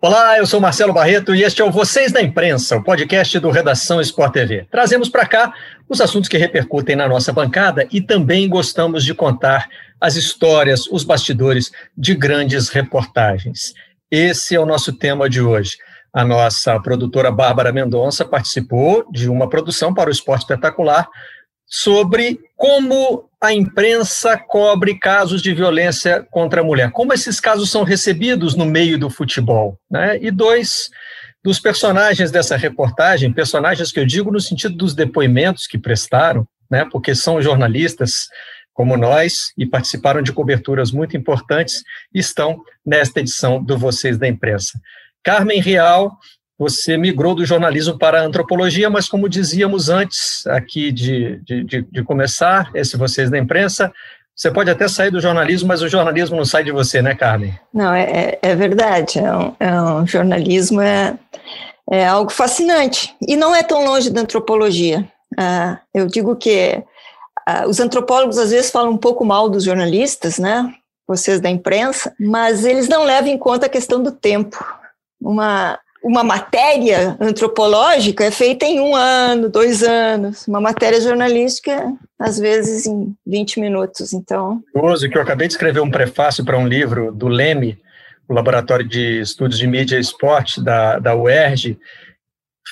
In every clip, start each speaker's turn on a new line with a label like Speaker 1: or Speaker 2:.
Speaker 1: Olá, eu sou Marcelo Barreto e este é o Vocês da Imprensa, o podcast do Redação Sport TV. Trazemos para cá os assuntos que repercutem na nossa bancada e também gostamos de contar as histórias, os bastidores de grandes reportagens. Esse é o nosso tema de hoje. A nossa produtora Bárbara Mendonça participou de uma produção para o Esporte Espetacular sobre como a imprensa cobre casos de violência contra a mulher, como esses casos são recebidos no meio do futebol. Né? E dois dos personagens dessa reportagem, personagens que eu digo no sentido dos depoimentos que prestaram, né? porque são jornalistas como nós e participaram de coberturas muito importantes, estão nesta edição do Vocês da Imprensa. Carmen Real você migrou do jornalismo para a antropologia, mas como dizíamos antes aqui de, de, de, de começar, esse Vocês da Imprensa, você pode até sair do jornalismo, mas o jornalismo não sai de você, né, Carmen?
Speaker 2: Não, é, é, é verdade. É um, é um, jornalismo é, é algo fascinante e não é tão longe da antropologia. Ah, eu digo que ah, os antropólogos às vezes falam um pouco mal dos jornalistas, né? Vocês da imprensa, mas eles não levam em conta a questão do tempo. Uma uma matéria antropológica é feita em um ano, dois anos. Uma matéria jornalística, às vezes, em 20 minutos. Então.
Speaker 1: Curioso que eu acabei de escrever um prefácio para um livro do Leme, o Laboratório de Estudos de Mídia e Esporte da, da UERJ,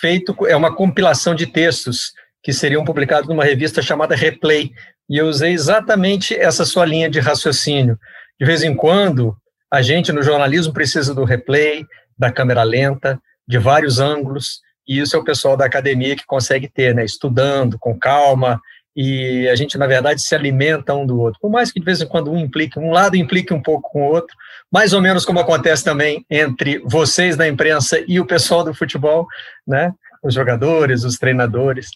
Speaker 1: feito, é uma compilação de textos que seriam publicados numa revista chamada Replay. E eu usei exatamente essa sua linha de raciocínio. De vez em quando, a gente no jornalismo precisa do replay, da câmera lenta, de vários ângulos, e isso é o pessoal da academia que consegue ter, né, estudando com calma, e a gente, na verdade, se alimenta um do outro. Por mais que de vez em quando um implique, um lado implique um pouco com o outro, mais ou menos como acontece também entre vocês da imprensa e o pessoal do futebol, né, os jogadores, os treinadores,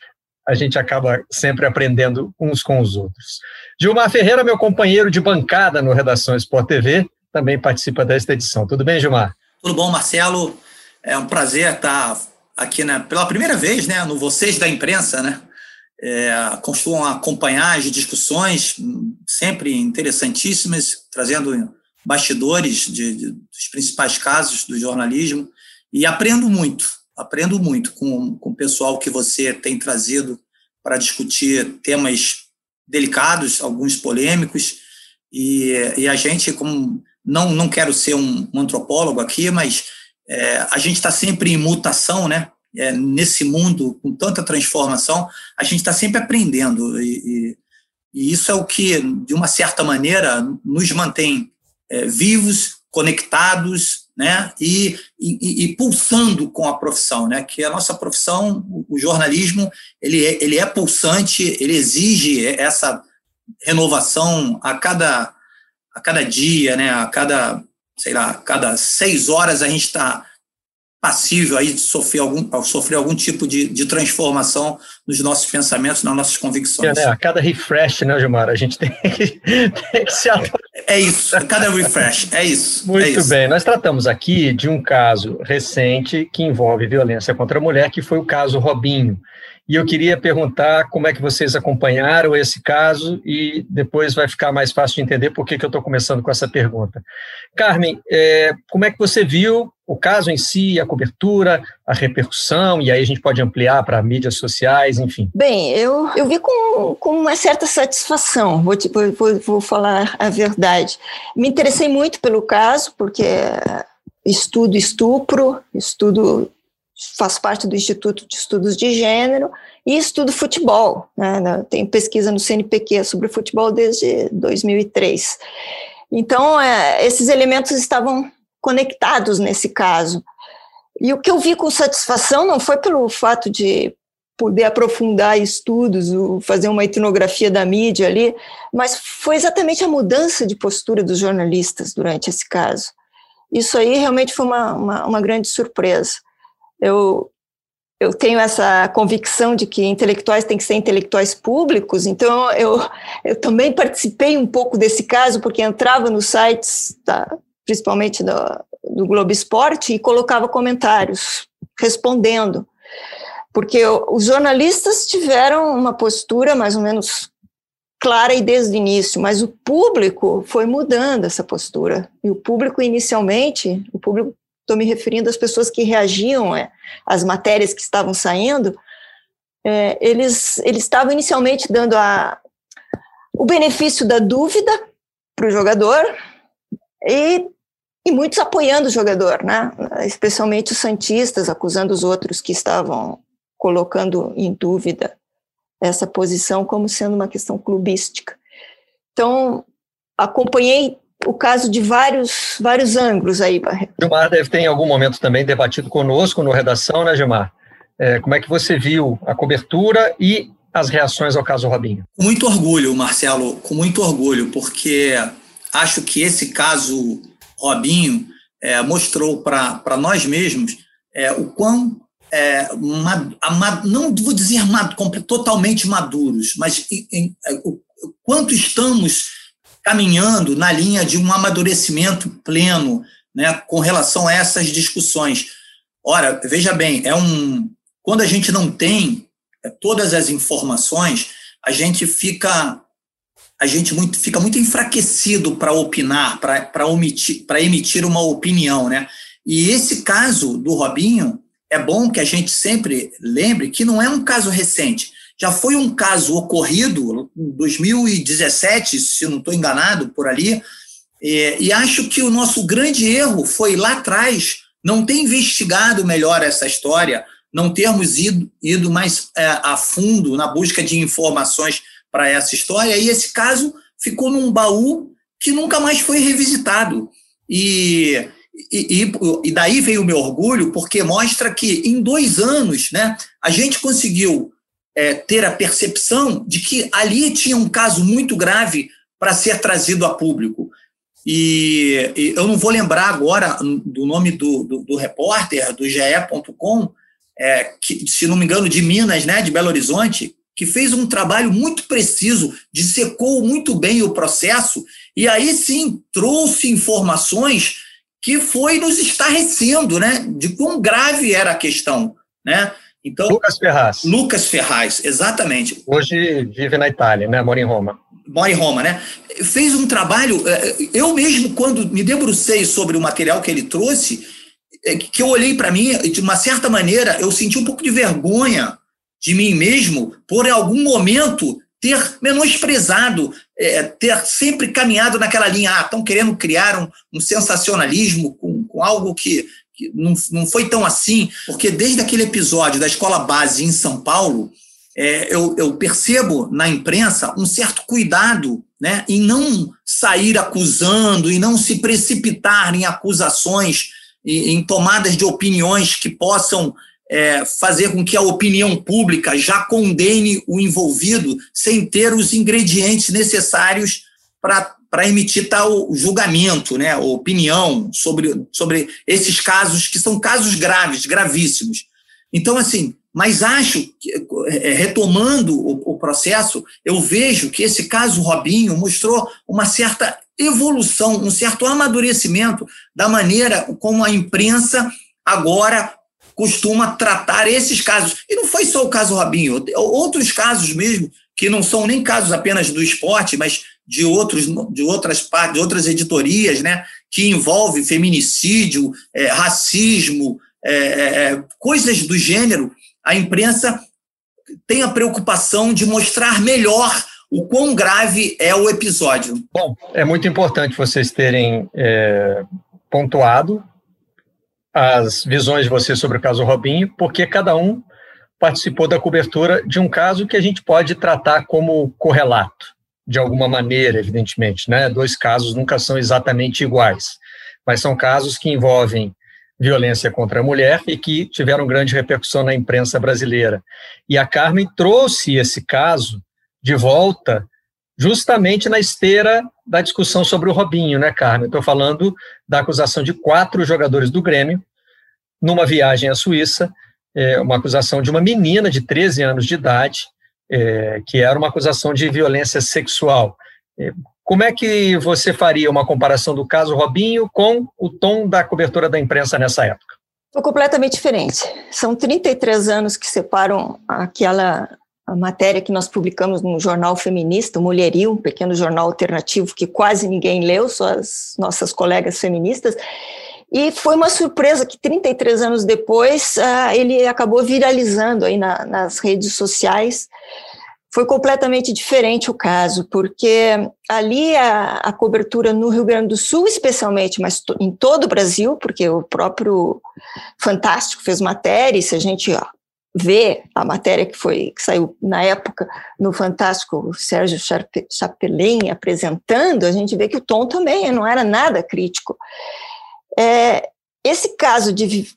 Speaker 1: a gente acaba sempre aprendendo uns com os outros. Gilmar Ferreira, meu companheiro de bancada no Redação Sport TV, também participa desta edição. Tudo bem, Gilmar?
Speaker 3: Tudo bom, Marcelo? É um prazer estar aqui né, pela primeira vez né, no Vocês da Imprensa, né? É, costumam acompanhar as discussões, sempre interessantíssimas, trazendo bastidores de, de, dos principais casos do jornalismo, e aprendo muito, aprendo muito com, com o pessoal que você tem trazido para discutir temas delicados, alguns polêmicos, e, e a gente, como não, não quero ser um, um antropólogo aqui, mas é, a gente está sempre em mutação, né? É, nesse mundo com tanta transformação, a gente está sempre aprendendo. E, e, e, isso é o que, de uma certa maneira, nos mantém é, vivos, conectados, né? E, e, e, pulsando com a profissão, né? Que a nossa profissão, o jornalismo, ele é, ele é pulsante, ele exige essa renovação a cada a cada dia, né, a cada, sei lá, a cada seis horas a gente está passível aí de sofrer algum, sofrer algum tipo de, de transformação nos nossos pensamentos, nas nossas convicções.
Speaker 1: É, né? A cada refresh, né, Gilmar? A gente tem que, tem que se
Speaker 3: É isso, a cada refresh, é isso.
Speaker 1: Muito
Speaker 3: é isso.
Speaker 1: bem, nós tratamos aqui de um caso recente que envolve violência contra a mulher, que foi o caso Robinho. E eu queria perguntar como é que vocês acompanharam esse caso e depois vai ficar mais fácil de entender por que, que eu estou começando com essa pergunta. Carmen, é, como é que você viu o caso em si, a cobertura, a repercussão, e aí a gente pode ampliar para mídias sociais, enfim?
Speaker 2: Bem, eu, eu vi com, com uma certa satisfação, vou, vou, vou falar a verdade. Me interessei muito pelo caso, porque estudo estupro, estudo faço parte do Instituto de Estudos de Gênero e estudo futebol. Né? Tenho pesquisa no CNPq sobre futebol desde 2003. Então, é, esses elementos estavam conectados nesse caso. E o que eu vi com satisfação não foi pelo fato de poder aprofundar estudos, fazer uma etnografia da mídia ali, mas foi exatamente a mudança de postura dos jornalistas durante esse caso. Isso aí realmente foi uma, uma, uma grande surpresa. Eu eu tenho essa convicção de que intelectuais têm que ser intelectuais públicos, então eu, eu também participei um pouco desse caso, porque entrava nos sites, principalmente do, do Globo Esporte, e colocava comentários respondendo. Porque os jornalistas tiveram uma postura mais ou menos clara e desde o início, mas o público foi mudando essa postura. E o público, inicialmente, o público estou me referindo às pessoas que reagiam é, às matérias que estavam saindo, é, eles, eles estavam inicialmente dando a, o benefício da dúvida para o jogador e, e muitos apoiando o jogador, né? especialmente os santistas, acusando os outros que estavam colocando em dúvida essa posição como sendo uma questão clubística. Então, acompanhei o caso de vários, vários ângulos aí, Barreto.
Speaker 1: Gilmar deve ter em algum momento também debatido conosco no Redação, né, Gilmar? É, como é que você viu a cobertura e as reações ao caso Robinho?
Speaker 3: Com muito orgulho, Marcelo, com muito orgulho, porque acho que esse caso Robinho é, mostrou para nós mesmos é, o quão, é, não vou dizer totalmente maduros, mas em, em, é, o quanto estamos caminhando na linha de um amadurecimento pleno né, com relação a essas discussões. Ora, veja bem, é um quando a gente não tem é, todas as informações, a gente fica a gente muito, fica muito enfraquecido para opinar, para emitir, emitir uma opinião, né? E esse caso do Robinho é bom que a gente sempre lembre que não é um caso recente. Já foi um caso ocorrido em 2017, se não estou enganado, por ali, e, e acho que o nosso grande erro foi lá atrás não ter investigado melhor essa história, não termos ido, ido mais é, a fundo na busca de informações para essa história, e esse caso ficou num baú que nunca mais foi revisitado. E, e, e, daí veio o meu orgulho, porque mostra que em dois anos né, a gente conseguiu é, ter a percepção de que ali tinha um caso muito grave para ser trazido a público. E, e, eu não vou lembrar agora do nome do, do, do repórter do GE.com, é, que, se não me engano, de Minas, né, de Belo Horizonte, que fez um trabalho muito preciso, dissecou muito bem o processo, e aí sim trouxe informações que foi nos estarrecendo, né, de quão grave era a questão, né?
Speaker 1: Então, Lucas Ferraz.
Speaker 3: Lucas Ferraz, exatamente.
Speaker 1: Hoje vive na Itália, né? Mora em Roma.
Speaker 3: Mora em Roma, né? Fez um trabalho. É, eu mesmo, quando me debrucei sobre o material que ele trouxe, é, que eu olhei para mim, de uma certa maneira, eu senti um pouco de vergonha de mim mesmo por, em algum momento, ter menosprezado, é, ter sempre caminhado naquela linha. Ah, estão querendo criar um, um sensacionalismo com, com algo que não, não foi tão assim, porque desde aquele episódio da escola base em São Paulo, é, eu, eu, percebo na imprensa um certo cuidado né, em não sair acusando, e não se precipitar em acusações, em, em tomadas de opiniões que possam é, fazer com que a opinião pública já condene o envolvido sem ter os ingredientes necessários para para emitir tal julgamento, né, opinião sobre, sobre esses casos que são casos graves, gravíssimos. Então, assim, mas acho que, é, retomando o, o processo, eu vejo que esse caso Robinho mostrou uma certa evolução, um certo amadurecimento da maneira como a imprensa agora costuma tratar esses casos. E não foi só o caso Robinho, outros casos mesmo, que não são nem casos apenas do esporte, mas de, outros, de outras partes, de outras editorias, né, que envolve feminicídio, é, racismo, é, é, é, coisas do gênero, a imprensa tem a preocupação de mostrar melhor o quão grave é o episódio.
Speaker 1: Bom, é muito importante vocês terem é, pontuado as visões de vocês sobre o caso Robinho, porque cada um participou da cobertura de um caso que a gente pode tratar como correlato de alguma maneira, evidentemente, né? Dois casos nunca são exatamente iguais, mas são casos que envolvem violência contra a mulher e que tiveram grande repercussão na imprensa brasileira. E a Carmen trouxe esse caso de volta justamente na esteira da discussão sobre o Robinho, né, Carmen? Estou falando da acusação de quatro jogadores do Grêmio numa viagem à Suíça é, uma acusação de uma menina de 13 anos de idade, é, que era uma acusação de violência sexual. É, como é que você faria uma comparação do caso Robinho com o tom da cobertura da imprensa nessa época?
Speaker 2: Foi completamente diferente. São 33 anos que separam aquela matéria que nós publicamos no jornal feminista, o Mulherio, um pequeno jornal alternativo que quase ninguém leu, só as nossas colegas feministas, e foi uma surpresa que 33 anos depois uh, ele acabou viralizando aí na, nas redes sociais. Foi completamente diferente o caso, porque ali a, a, cobertura no Rio Grande do Sul, especialmente, mas em todo o Brasil, porque o próprio Fantástico fez matéria, e se a gente ó, vê a matéria que foi que saiu na época no Fantástico, Sérgio Chapelin apresentando, a gente vê que o tom também não era nada crítico. É, esse caso de,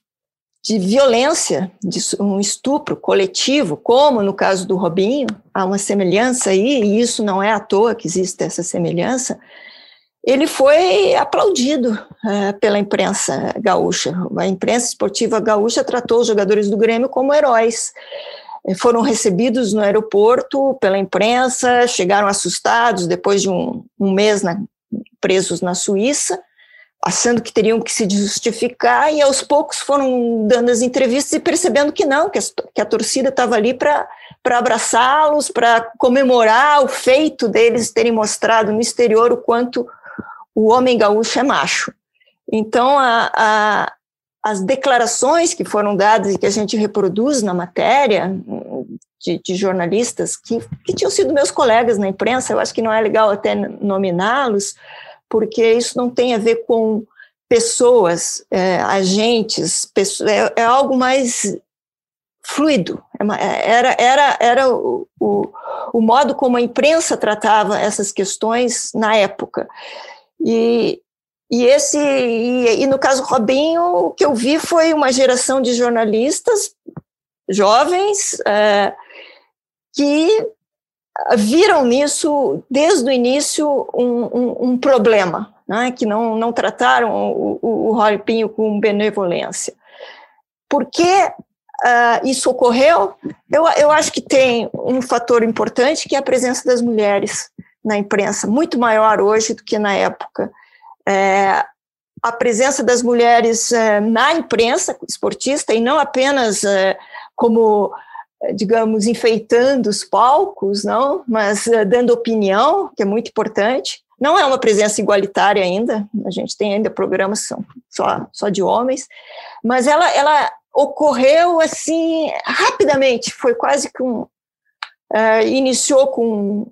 Speaker 2: de violência, de um estupro coletivo, como no caso do Robinho, há uma semelhança aí, e isso não é à toa que existe essa semelhança, ele foi aplaudido é, pela imprensa gaúcha. A imprensa esportiva gaúcha tratou os jogadores do Grêmio como heróis. Foram recebidos no aeroporto pela imprensa, chegaram assustados depois de um, um mês na, presos na Suíça, achando que teriam que se justificar, e aos poucos foram dando as entrevistas e percebendo que não, que a, que a torcida estava ali para abraçá-los, para comemorar o feito deles terem mostrado no exterior o quanto o homem gaúcho é macho. Então, a, a, as declarações que foram dadas e que a gente reproduz na matéria de, de jornalistas que, que tinham sido meus colegas na imprensa, eu acho que não é legal até nominá-los, porque isso não tem a ver com pessoas, é, agentes, pessoas, é, é, algo mais fluido. É era, era, era o, o, o modo como a imprensa tratava essas questões na época. E, e esse e, e, no caso Robinho, o que eu vi foi uma geração de jornalistas jovens é, que viram nisso desde o início um, um, um problema, né, que não, não trataram o, o, o Robinho com benevolência. Por que uh, isso ocorreu? Eu, eu acho que tem um fator importante que é a presença das mulheres na imprensa, muito maior hoje do que na época. É, a presença das mulheres é, na imprensa esportista, e não apenas é, como, digamos, enfeitando os palcos, não, mas é, dando opinião, que é muito importante. Não é uma presença igualitária ainda, a gente tem ainda programas são só, só de homens, mas ela, ela ocorreu assim rapidamente, foi quase que um. Uh, iniciou com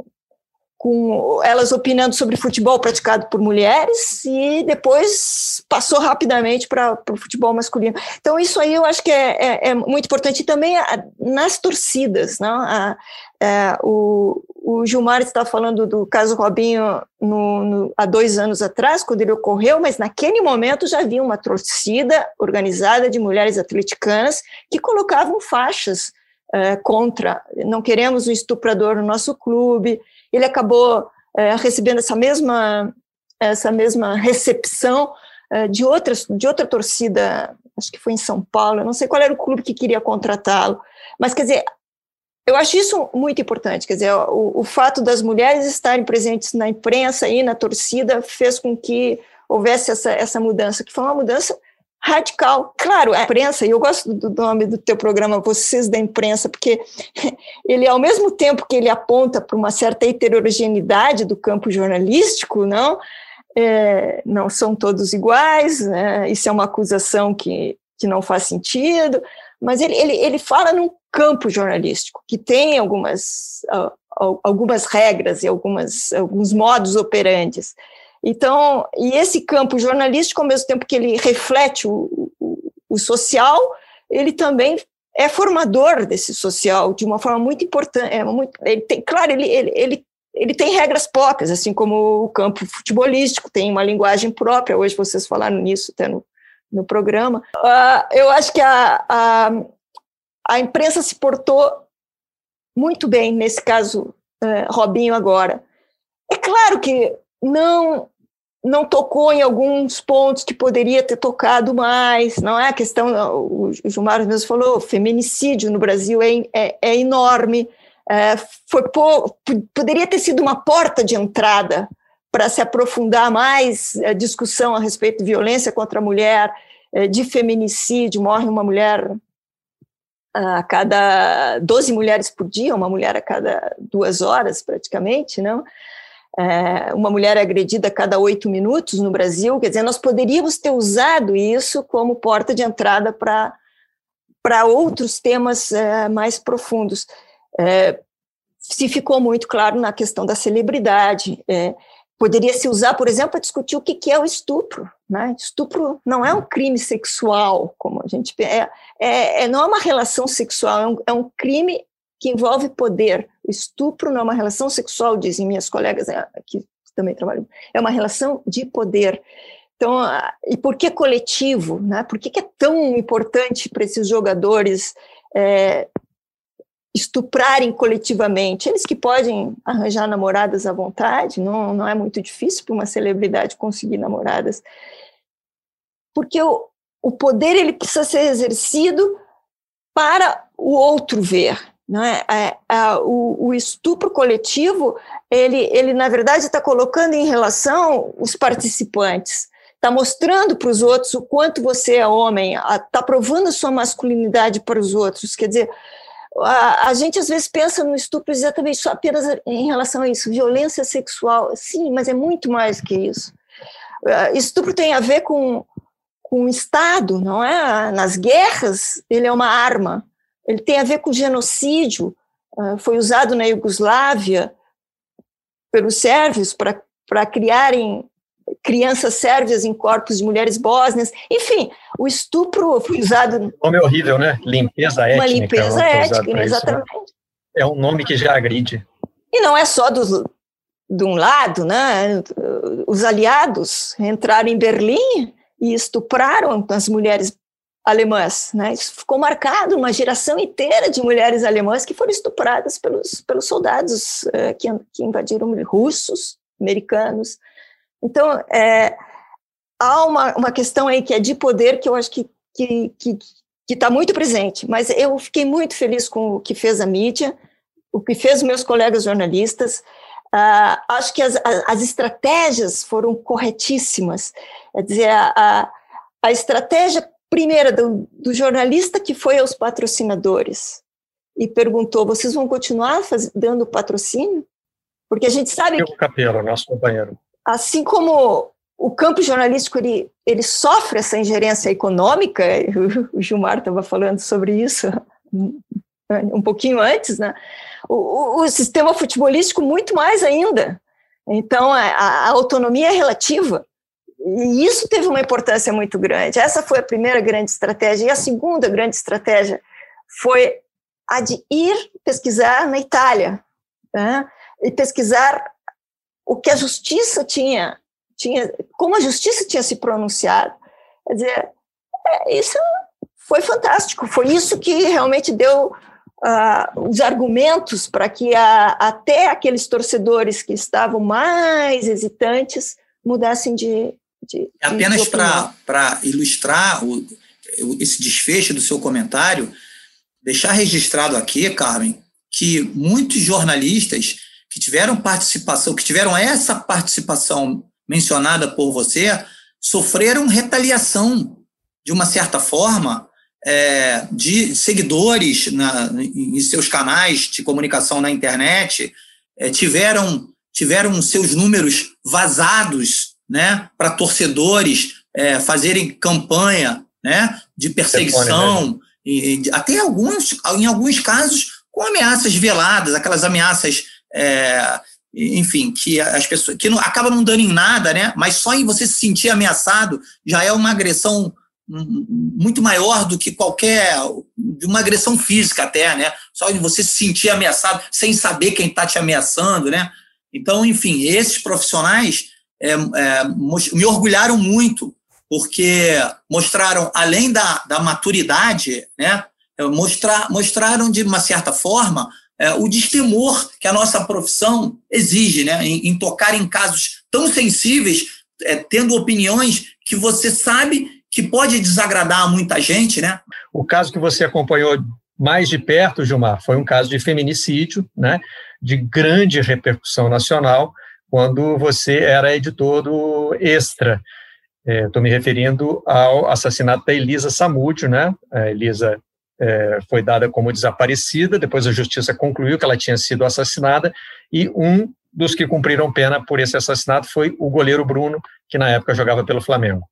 Speaker 2: com elas opinando sobre futebol praticado por mulheres e depois passou rapidamente para o futebol masculino. Então, isso aí eu acho que é, é, é muito importante. E também a, nas torcidas. Não? A, é, o, o Gilmar está falando do caso Robinho no, no, há dois anos atrás, quando ele ocorreu, mas naquele momento já havia uma torcida organizada de mulheres atleticanas que colocavam faixas é, contra. Não queremos um estuprador no nosso clube ele acabou é, recebendo essa mesma, essa mesma recepção é, de, outras, de outra torcida, acho que foi em São Paulo, não sei qual era o clube que queria contratá-lo, mas quer dizer, eu acho isso muito importante, quer dizer, o, o fato das mulheres estarem presentes na imprensa e na torcida fez com que houvesse essa, essa mudança, que foi uma mudança radical. Claro, a imprensa, e eu gosto do nome do teu programa, Vocês da Imprensa, porque ele, ao mesmo tempo que ele aponta para uma certa heterogeneidade do campo jornalístico, não, é, não são todos iguais, né? isso é uma acusação que, que não faz sentido, mas ele, ele, ele fala num campo jornalístico que tem algumas, algumas regras e algumas, alguns modos operantes. Então, e esse campo jornalístico, ao mesmo tempo que ele reflete o, o, o social, ele também é formador desse social de uma forma muito importante. É muito, ele tem, claro, ele, ele, ele, ele tem regras próprias, assim como o campo futebolístico tem uma linguagem própria. Hoje vocês falaram nisso até no, no programa. Uh, eu acho que a, a, a imprensa se portou muito bem nesse caso, uh, Robinho agora. É claro que não não tocou em alguns pontos que poderia ter tocado mais, não é a questão, o Gilmar mesmo falou, feminicídio no Brasil é, é, é enorme, é, foi poderia ter sido uma porta de entrada para se aprofundar mais a discussão a respeito de violência contra a mulher, é, de feminicídio, morre uma mulher a cada 12 mulheres por dia, uma mulher a cada duas horas praticamente, não? É, uma mulher agredida a cada oito minutos no Brasil, quer dizer, nós poderíamos ter usado isso como porta de entrada para outros temas é, mais profundos. É, se ficou muito claro na questão da celebridade. É, poderia se usar, por exemplo, para discutir o que, que é o estupro. Né? Estupro não é um crime sexual, como a gente é, é, é não é uma relação sexual, é um, é um crime que envolve poder. O estupro não é uma relação sexual, dizem minhas colegas é, que também trabalham, é uma relação de poder. Então, e por que coletivo? Né? Por que, é tão importante para esses jogadores é, estuprarem coletivamente? Eles que podem arranjar namoradas à vontade, não, não é muito difícil para uma celebridade conseguir namoradas. Porque o, o poder ele precisa ser exercido para o outro ver. Não é? é, é o, o, estupro coletivo, ele, ele na verdade está colocando em relação os participantes, está mostrando para os outros o quanto você é homem, está provando sua masculinidade para os outros. Quer dizer, a, a, gente às vezes pensa no estupro exatamente só apenas em relação a isso, violência sexual. Sim, mas é muito mais que isso. Uh, estupro tem a ver com, com o Estado, não é? Nas guerras, ele é uma arma ele tem a ver com genocídio, ah, foi usado na Iugoslávia pelos sérvios para criarem crianças sérvias em corpos de mulheres bósnias. Enfim, o estupro foi usado.
Speaker 1: O nome é horrível, né? Limpeza étnica.
Speaker 2: Uma limpeza
Speaker 1: é
Speaker 2: étnica,
Speaker 1: isso,
Speaker 2: exatamente.
Speaker 1: Né? É um nome que já agride.
Speaker 2: E não é só dos, de um lado, né? Os aliados entraram em Berlim e estupraram as mulheres alemãs. Né? Isso ficou marcado uma geração inteira de mulheres alemãs que foram estupradas pelos, pelos soldados uh, que, que invadiram russos, americanos. Então, é, há uma, uma questão aí que é de poder que eu acho que está muito presente, mas eu fiquei muito feliz com o que fez a mídia, o que fez meus colegas jornalistas. Uh, acho que as, as estratégias foram corretíssimas. Quer dizer, a, a, a estratégia primeira do, do, jornalista que foi aos patrocinadores e perguntou: vocês vão continuar faz, dando patrocínio? Porque a gente sabe
Speaker 1: que. Capelo, nosso companheiro.
Speaker 2: Assim como o campo jornalístico ele, ele sofre essa ingerência econômica, o Gilmar estava falando sobre isso um pouquinho antes, né? O, o, o sistema futebolístico muito mais ainda. Então, a, a autonomia é relativa. E isso teve uma importância muito grande. Essa foi a primeira grande estratégia. E a segunda grande estratégia foi a de ir pesquisar na Itália né? e pesquisar o que a justiça tinha, tinha, como a justiça tinha se pronunciado. Quer dizer, é, isso foi fantástico. Foi isso que realmente deu uh, os argumentos para que a, até aqueles torcedores que estavam mais hesitantes mudassem de, de,
Speaker 3: Apenas para ilustrar o, esse desfecho do seu comentário, deixar registrado aqui, Carmen, que muitos jornalistas que tiveram participação, que tiveram essa participação mencionada por você, sofreram retaliação, de uma certa forma, é, de seguidores na, em seus canais de comunicação na internet, é, tiveram, tiveram seus números vazados né, para torcedores é, fazerem campanha né, de perseguição, e, e, até alguns, em alguns casos com ameaças veladas, aquelas ameaças, é, enfim, que as pessoas que não, acaba não dando em nada, né? Mas só em você se sentir ameaçado já é uma agressão muito maior do que qualquer de uma agressão física até, né? Só em você se sentir ameaçado sem saber quem está te ameaçando, né? Então, enfim, esses profissionais é, é, me orgulharam muito, porque mostraram, além da, da maturidade, né, é, mostrar, mostraram, de uma certa forma, é, o destemor que a nossa profissão exige, né, em, em, tocar em casos tão sensíveis, é, tendo opiniões que você sabe que pode desagradar a muita gente, né?
Speaker 1: O caso que você acompanhou mais de perto, Gilmar, foi um caso de feminicídio, né? De grande repercussão nacional, quando você era editor do Extra. Estou é, me referindo ao assassinato da Elisa Samúdio, né? A Elisa é, foi dada como desaparecida, depois a justiça concluiu que ela tinha sido assassinada, e um dos que cumpriram pena por esse assassinato foi o goleiro Bruno, que na época jogava pelo Flamengo.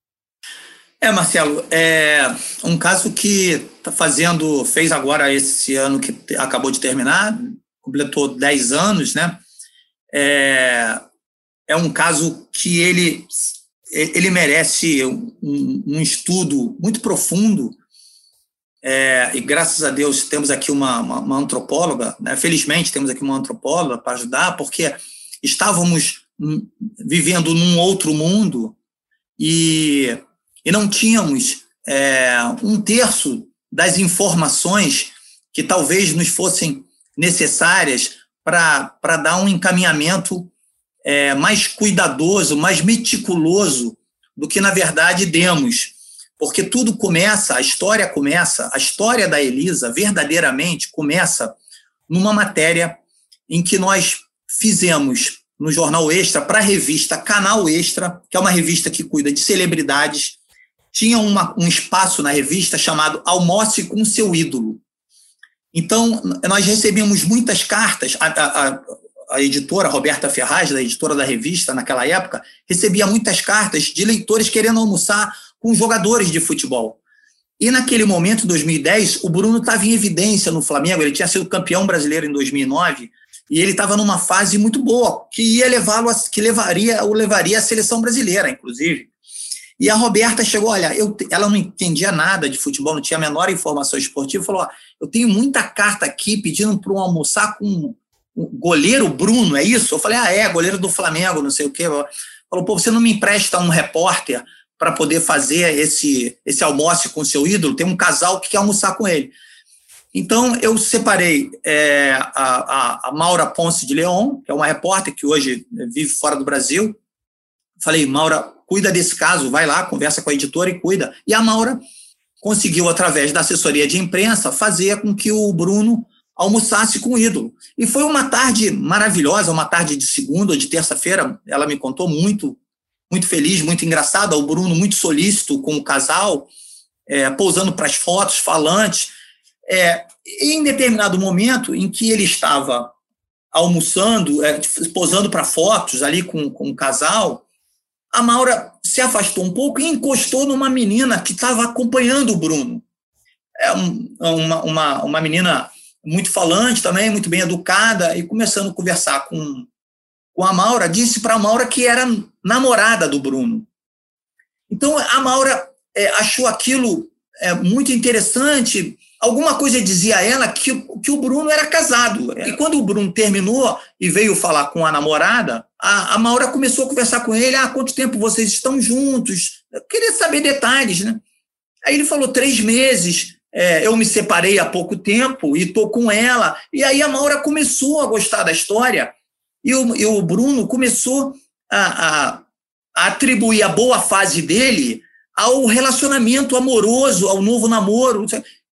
Speaker 3: É, Marcelo, é um caso que está fazendo, fez agora esse ano que acabou de terminar, completou 10 anos, né? É, é um caso que ele, ele merece um, um estudo muito profundo é, e graças a Deus temos aqui uma, uma, uma antropóloga, né? felizmente temos aqui uma antropóloga para ajudar, porque estávamos vivendo num outro mundo e, e não tínhamos é, um terço das informações que talvez nos fossem necessárias para dar um encaminhamento é, mais cuidadoso, mais meticuloso do que, na verdade, demos porque tudo começa, a história começa, a história da Elisa verdadeiramente começa numa matéria em que nós fizemos no Jornal Extra para a revista Canal Extra, que é uma revista que cuida de celebridades. Tinha uma, um espaço na revista chamado Almoce com seu ídolo. Então, nós recebíamos muitas cartas. A, a, a editora Roberta Ferraz, da editora da revista, naquela época, recebia muitas cartas de leitores querendo almoçar com jogadores de futebol. E naquele momento, em 2010, o Bruno estava em evidência no Flamengo, ele tinha sido campeão brasileiro em 2009, e ele estava numa fase muito boa, que ia levá-lo, que levaria, o levaria à seleção brasileira, inclusive. E a Roberta chegou, olha, eu, ela não entendia nada de futebol, não tinha a menor informação esportiva, falou, ó, eu tenho muita carta aqui pedindo para um almoçar com goleiro Bruno, é isso? Eu falei, ah, é, goleiro do Flamengo, não sei o quê. Falou, pô, você não me empresta um repórter para poder fazer esse, esse almoço com seu ídolo, tem um casal que quer almoçar com ele. Então, eu separei é, a, a, Maura Ponce de Leon, que é uma repórter que hoje vive fora do Brasil. Falei, Maura, cuida desse caso, vai lá, conversa com a editora e cuida. E a Maura conseguiu, através da assessoria de imprensa, fazer com que o Bruno almoçasse com o ídolo. E foi uma tarde maravilhosa, uma tarde de segunda ou de terça-feira, ela me contou muito muito feliz, muito engraçada, o Bruno muito solícito com o casal, é, pousando para as fotos, falantes. É, em determinado momento em que ele estava almoçando, é, posando para fotos ali com, com o casal, a Maura se afastou um pouco e encostou numa menina que estava acompanhando o Bruno. É um, uma, uma, uma menina muito falante também, muito bem educada, e começando a conversar com, com a Maura, disse para a Maura que era namorada do Bruno. Então a Maura é, achou aquilo é, muito interessante. Alguma coisa dizia a ela que, que o Bruno era casado. E quando o Bruno terminou e veio falar com a namorada, a, a Maura começou a conversar com ele: ah, quanto tempo vocês estão juntos? Eu queria saber detalhes, né? Aí ele falou: três meses. É, eu me separei há pouco tempo e estou com ela. E aí a Maura começou a gostar da história e o, e o Bruno começou a, a, a atribuir a boa fase dele ao relacionamento amoroso, ao novo namoro.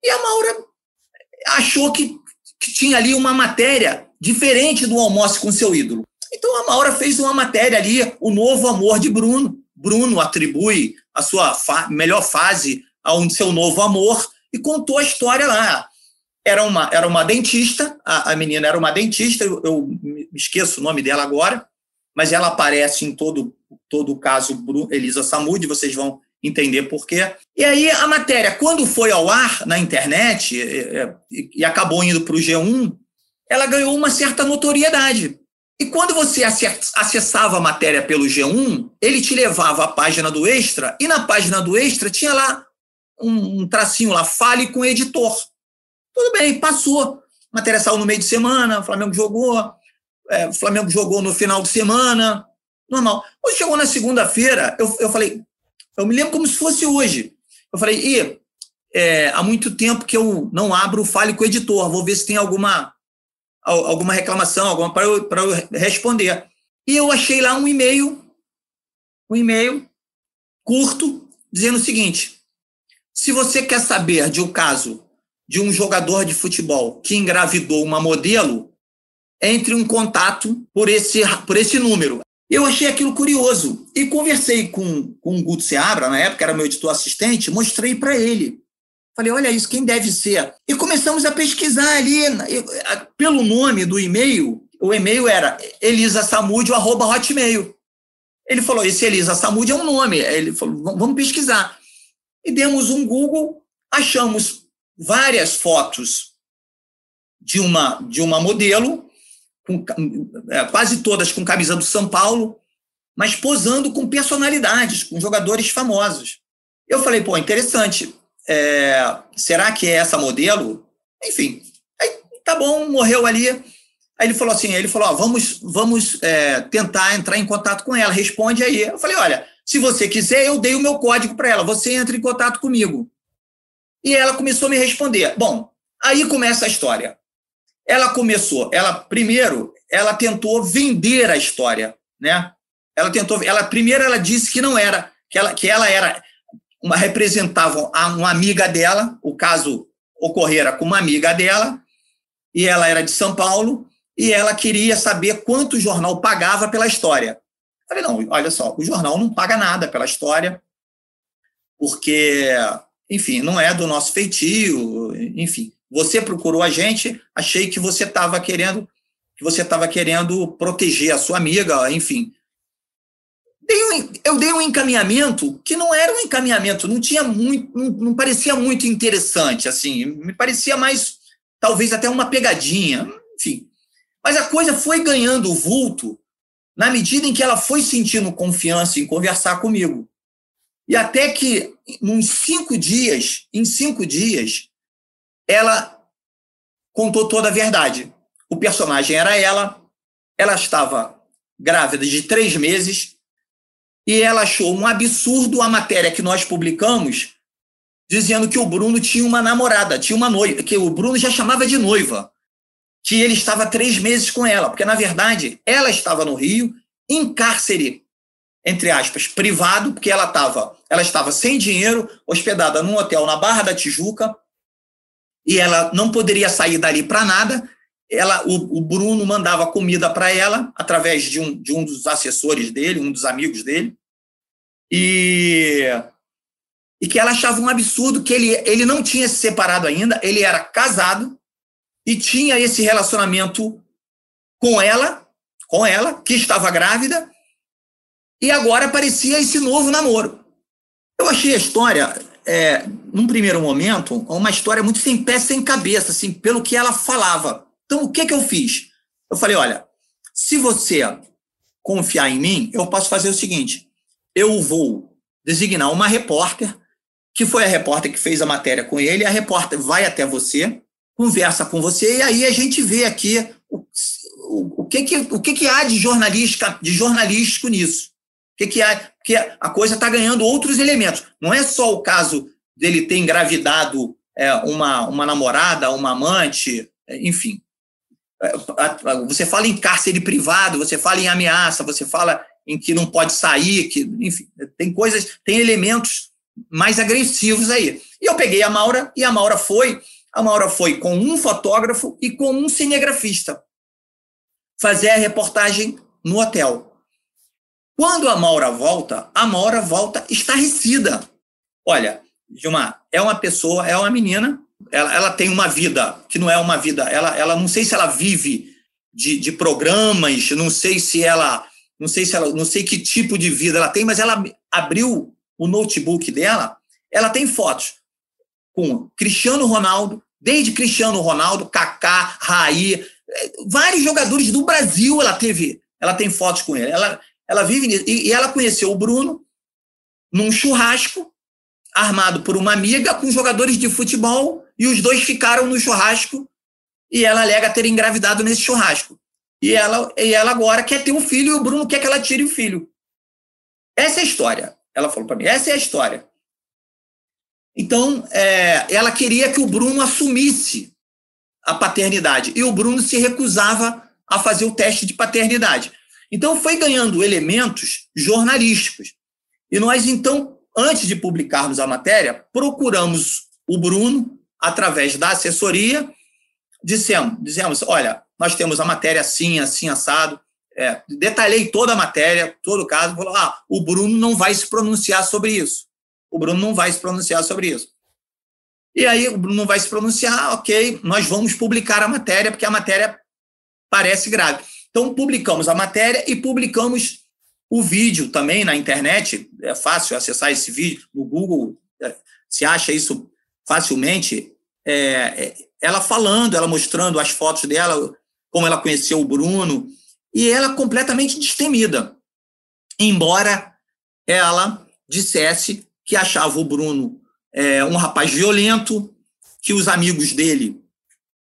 Speaker 3: E a Maura achou que, que tinha ali uma matéria diferente do almoço com seu ídolo. Então a Maura fez uma matéria ali, o novo amor de Bruno. Bruno atribui a sua fa melhor fase ao seu novo amor e contou a história lá era uma, era uma dentista, a, a menina era uma dentista, eu, eu, me esqueço o nome dela agora, mas ela aparece em todo, todo o caso Elisa Samud, vocês vão entender por quê. E aí a matéria, quando foi ao ar na internet e, e, e acabou indo para o G1, ela ganhou uma certa notoriedade. E quando você acessava a matéria pelo G1, ele te levava à página do Extra, e na página do Extra tinha lá um, um tracinho lá, fale com o editor. Tudo bem, passou. Matéria saiu no meio de semana, o Flamengo jogou, é, o Flamengo jogou no final de semana, normal. Quando chegou na segunda-feira, eu, eu falei, eu me lembro como se fosse hoje. Eu falei, e é, há muito tempo que eu não abro o Fale com o editor, vou ver se tem alguma, alguma reclamação, alguma para eu, eu responder. E eu achei lá um e-mail um e-mail curto dizendo o seguinte: se você quer saber de um caso de um jogador de futebol que engravidou uma modelo, entre em contato por esse, por esse número. Eu achei aquilo curioso e conversei com, com o Guto Seabra, na época era meu editor assistente, mostrei para ele. Falei, olha isso, quem deve ser? E começamos a pesquisar ali, pelo nome do e-mail, o e-mail era elisasamudio.hotmail. Ele falou, esse Elisa Samudio é um nome. Ele falou, vamos pesquisar. E demos um Google, achamos várias fotos de uma, de uma modelo, com, é, quase todas com camisa do São Paulo, mas posando com personalidades, com jogadores famosos. Eu falei, pô, interessante. É, será que é essa modelo? Enfim, aí, tá bom, morreu ali. Aí ele falou assim, ele falou, ó, vamos, vamos é, tentar entrar em contato com ela, responde aí. Eu falei, olha, se você quiser, eu dei o meu código para ela, você entra em contato comigo. E ela começou a me responder. Bom, aí começa a história. Ela começou, ela primeiro, ela tentou vender a história, né? Ela tentou, ela primeiro ela disse que não era, que ela, que ela era uma representava uma amiga dela, o caso ocorrera com uma amiga dela, e ela era de São Paulo, e ela queria saber quanto o jornal pagava pela história. Falei, não, olha só, o jornal não paga nada pela história, porque, enfim, não é do nosso feitio, enfim. Você procurou a gente, achei que você estava querendo que você estava querendo proteger a sua amiga, enfim. Eu dei um encaminhamento que não era um encaminhamento, não tinha muito, não, não parecia muito interessante, assim, me parecia mais, talvez até uma pegadinha, enfim. Mas a coisa foi ganhando vulto na medida em que ela foi sentindo confiança em conversar comigo. E até que, uns cinco dias, em cinco dias, ela contou toda a verdade. O personagem era ela, ela estava grávida de três meses, e ela achou um absurdo a matéria que nós publicamos, dizendo que o Bruno tinha uma namorada, tinha uma noiva, que o Bruno já chamava de noiva que ele estava três meses com ela, porque, na verdade, ela estava no Rio, em cárcere, entre aspas, privado, porque ela estava, ela estava sem dinheiro, hospedada num hotel na Barra da Tijuca, e ela não poderia sair dali para nada. Ela, o, o, Bruno mandava comida para ela através de um, de um dos assessores dele, um dos amigos dele, e, e que ela achava um absurdo que ele, ele não tinha se separado ainda, ele era casado, e tinha esse relacionamento com ela, com ela, que estava grávida, e agora aparecia esse novo namoro. Eu achei a história, é, num primeiro momento, uma história muito sem pé, sem cabeça, assim, pelo que ela falava. Então, o que, que eu fiz? Eu falei, olha, se você confiar em mim, eu posso fazer o seguinte: eu vou designar uma repórter, que foi a repórter que fez a matéria com ele, a repórter vai até você, conversa com você e aí a gente vê aqui o, o, o, que, que, o que, que há de, jornalística, de jornalístico nisso. O que, que há? Porque a coisa está ganhando outros elementos. Não é só o caso dele ter engravidado é, uma, uma namorada, uma amante, é, enfim. É, você fala em cárcere privado, você fala em ameaça, você fala em que não pode sair, que, enfim, tem coisas, tem elementos mais agressivos aí. E eu peguei a Maura, e a Maura foi a Maura foi com um fotógrafo e com um cinegrafista fazer a reportagem no hotel. Quando a Maura volta, a Maura volta estarrecida. Olha, Gilmar, é uma pessoa, é uma menina, ela, ela tem uma vida que não é uma vida, ela, ela não sei se ela vive de, de programas, não sei se ela, não sei se ela, não sei que tipo de vida ela tem, mas ela abriu o notebook dela, ela tem fotos com Cristiano Ronaldo, Desde Cristiano Ronaldo, Kaká, Raí, eh, vários jogadores do Brasil ela teve, ela tem fotos com ele. Ela, ela vive. E, e ela conheceu o Bruno num churrasco armado por uma amiga com jogadores de futebol e os dois ficaram no churrasco e ela alega ter engravidado nesse churrasco. E ela, e ela agora quer ter um filho e o Bruno quer que ela tire o filho. Essa é a história. Ela falou para mim, essa é a história. Então, é, ela queria que o Bruno assumisse a paternidade. E o Bruno se recusava a fazer o teste de paternidade. Então, foi ganhando elementos jornalísticos. E nós, então, antes de publicarmos a matéria, procuramos o Bruno, através da assessoria, dissemos, dizemos, olha, nós temos a matéria assim, assim, assado, é, detalhei toda a matéria, todo o caso, falou, ah, o Bruno não vai se pronunciar sobre isso. O Bruno não vai se pronunciar sobre isso. E aí o Bruno não vai se pronunciar, ok, nós vamos publicar a matéria, porque a matéria parece grave. Então, publicamos a matéria e publicamos o vídeo também na internet. É fácil acessar esse vídeo no Google, é, se acha isso facilmente. É, é, ela falando, ela mostrando as fotos dela, como ela conheceu o Bruno, e ela completamente destemida. Embora ela dissesse que achava o Bruno é, um rapaz violento, que os amigos dele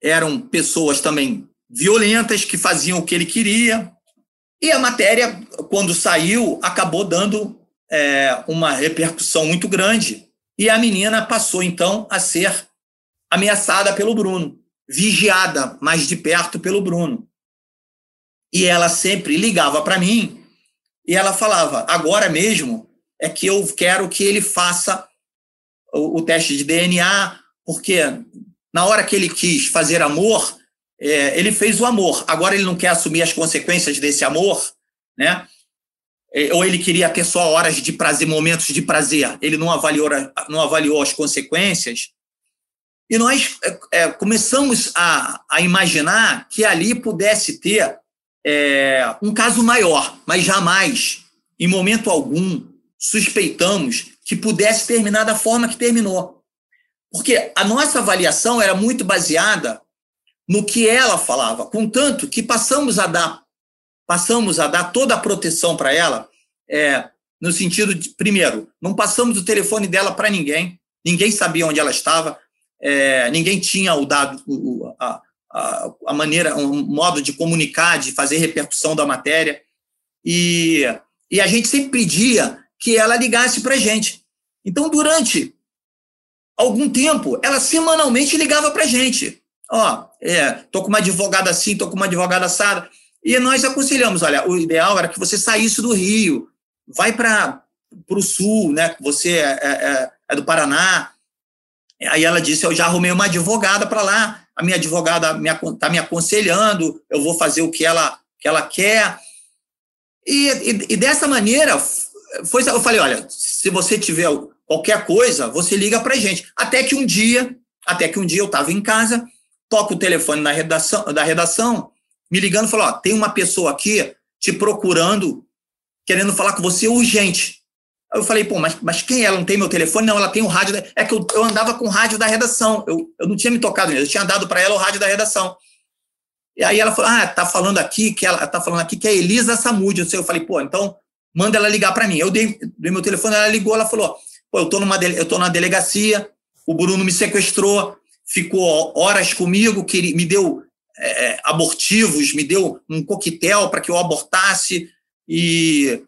Speaker 3: eram pessoas também violentas, que faziam o que ele queria. E a matéria, quando saiu, acabou dando é, uma repercussão muito grande. E a menina passou, então, a ser ameaçada pelo Bruno, vigiada mais de perto pelo Bruno. E ela sempre ligava para mim e ela falava: agora mesmo é que eu quero que ele faça o, o teste de DNA, porque na hora que ele quis fazer amor, é, ele fez o amor. Agora ele não quer assumir as consequências desse amor, né? É, ou ele queria ter só horas de prazer, momentos de prazer. Ele não avaliou, não avaliou as consequências. E nós é, é, começamos a, a, imaginar que ali pudesse ter é, um caso maior, mas jamais, em momento algum, suspeitamos que pudesse terminar da forma que terminou. Porque a nossa avaliação era muito baseada no que ela falava, contanto que passamos a dar passamos a dar toda a proteção para ela, é, no sentido de, primeiro, não passamos o telefone dela para ninguém, ninguém sabia onde ela estava, é, ninguém tinha o dado, o, a, a, a, maneira, um modo de comunicar, de fazer repercussão da matéria, e, e a gente sempre pedia que ela ligasse para a gente. Então, durante algum tempo, ela semanalmente ligava para a gente. Ó, é, tô com uma advogada assim, tô com uma advogada assada. E nós aconselhamos, olha, o ideal era que você saísse do Rio, vai para o sul, né? Você é, é, é, é, do Paraná. Aí ela disse, eu já arrumei uma advogada para lá, a minha advogada me, tá me aconselhando, eu vou fazer o que ela, que ela quer. E, e, e dessa maneira, foi, eu falei, olha, se você tiver qualquer coisa, você liga para gente. Até que um dia, até que um dia eu estava em casa, toca o telefone na redação, da redação, me ligando falou: tem uma pessoa aqui te procurando, querendo falar com você urgente. Aí eu falei, pô, mas, mas quem é? Ela não tem meu telefone? Não, ela tem o rádio. Da... É que eu, eu andava com o rádio da redação. Eu, eu não tinha me tocado nisso, eu tinha dado para ela o rádio da redação. E aí ela falou: ah, tá falando aqui que ela tá falando aqui que é Elisa Samud. Eu falei, pô, então manda ela ligar para mim. Eu dei, dei meu telefone, ela ligou, ela falou: pô, eu tô numa eu tô na delegacia, o Bruno me sequestrou, ficou horas comigo, que me deu é, é, abortivos, me deu um coquetel para que eu abortasse e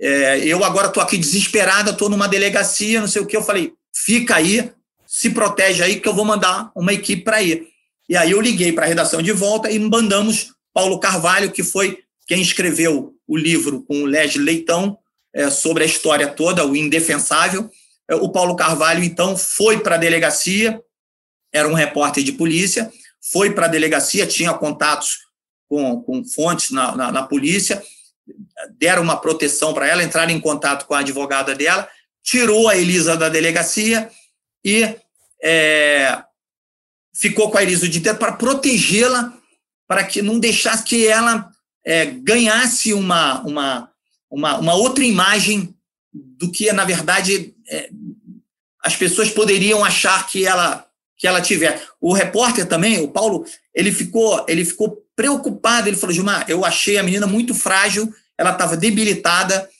Speaker 3: é, eu agora estou aqui desesperada, estou numa delegacia, não sei o que. Eu falei, fica aí, se protege aí, que eu vou mandar uma equipe para ir. E aí eu liguei para a redação de volta e mandamos Paulo Carvalho, que foi quem escreveu o livro com o Leslie Leitão é, sobre a história toda, o Indefensável. É, o Paulo Carvalho, então, foi para a delegacia, era um repórter de polícia, foi para a delegacia, tinha contatos com, com fontes na, na, na polícia, deram uma proteção para ela, entraram em contato com a advogada dela, tirou a Elisa da delegacia e é, ficou com a Elisa o dia inteiro para protegê-la, para que não deixasse que ela é, ganhasse uma, uma, uma, uma, outra imagem do que, na verdade, é, as pessoas poderiam achar que ela que ela tiver. O repórter também, o Paulo, ele ficou, ele ficou preocupado. Ele falou: Gilmar, eu achei a menina muito frágil, ela estava debilitada,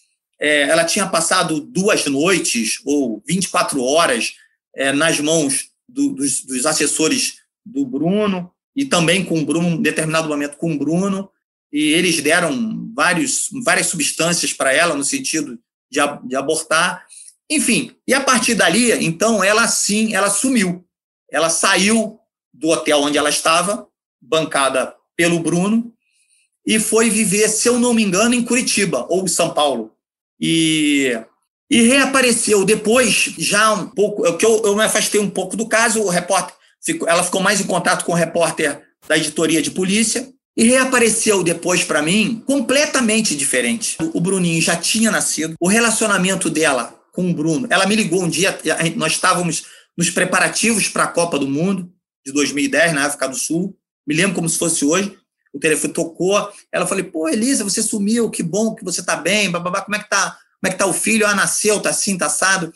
Speaker 3: é, ela tinha passado duas noites ou 24 horas é, nas mãos do, dos, dos, assessores do Bruno e também com o Bruno, em determinado momento com o Bruno, e eles deram vários, várias substâncias para ela no sentido de, de abortar. Enfim, e a partir dali, então, ela sim, ela sumiu ela saiu do hotel onde ela estava, bancada pelo Bruno, e foi viver, se eu não me engano, em Curitiba ou em São Paulo. E, e reapareceu depois, já um pouco, que eu, eu me afastei um pouco do caso, o repórter, ficou, ela ficou mais em contato com o repórter da editoria de polícia, e reapareceu depois para mim completamente diferente. O Bruninho já tinha nascido, o relacionamento dela com o Bruno, ela me ligou um dia, nós estávamos nos preparativos para a Copa do Mundo de 2010 na África do Sul, me lembro como se fosse hoje, o telefone tocou, ela falou, pô, Elisa, você sumiu, que bom que você está bem, bababá, como é que tá, como é que tá o filho? Ah, nasceu, tá assim, tá assado.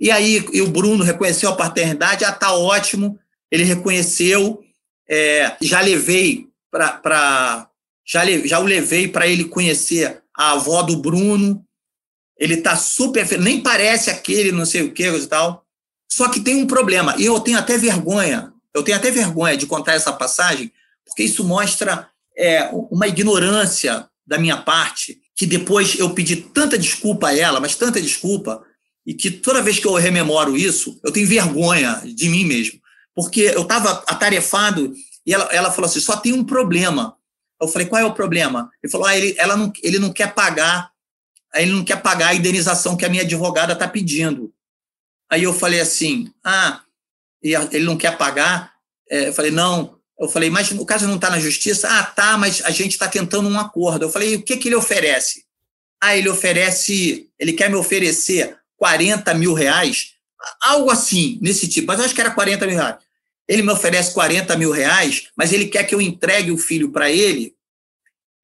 Speaker 3: E aí e o Bruno reconheceu a paternidade, ah, tá ótimo, ele reconheceu, é, já levei para já, já o levei para ele conhecer a avó do Bruno. Ele tá super, nem parece aquele, não sei o que e tal. Só que tem um problema, e eu tenho até vergonha, eu tenho até vergonha de contar essa passagem, porque isso mostra é, uma ignorância da minha parte, que depois eu pedi tanta desculpa a ela, mas tanta desculpa, e que toda vez que eu rememoro isso, eu tenho vergonha de mim mesmo. Porque eu estava atarefado e ela, ela falou assim: só tem um problema. Eu falei: qual é o problema? Ele falou: ah, ele, ela não, ele não quer pagar, ele não quer pagar a indenização que a minha advogada está pedindo. Aí eu falei assim: ah, ele não quer pagar? É, eu falei: não. Eu falei: mas o caso não está na justiça? Ah, tá, mas a gente está tentando um acordo. Eu falei: o que, que ele oferece? Ah, ele oferece, ele quer me oferecer 40 mil reais, algo assim, nesse tipo, mas acho que era 40 mil reais. Ele me oferece 40 mil reais, mas ele quer que eu entregue o filho para ele,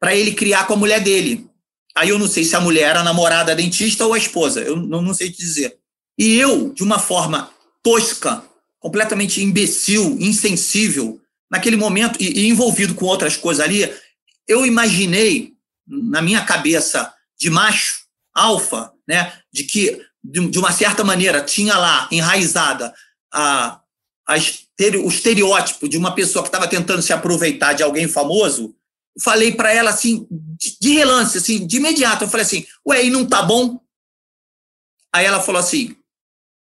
Speaker 3: para ele criar com a mulher dele. Aí eu não sei se a mulher era a namorada a dentista ou a esposa, eu não, não sei te dizer. E eu, de uma forma tosca, completamente imbecil, insensível, naquele momento, e, e envolvido com outras coisas ali, eu imaginei, na minha cabeça de macho, alfa, né, de que, de, de uma certa maneira, tinha lá enraizada a, o estereótipo de uma pessoa que estava tentando se aproveitar de alguém famoso, falei para ela assim, de, relance, assim, de imediato, eu falei assim, ué, e não tá bom? Aí ela falou assim,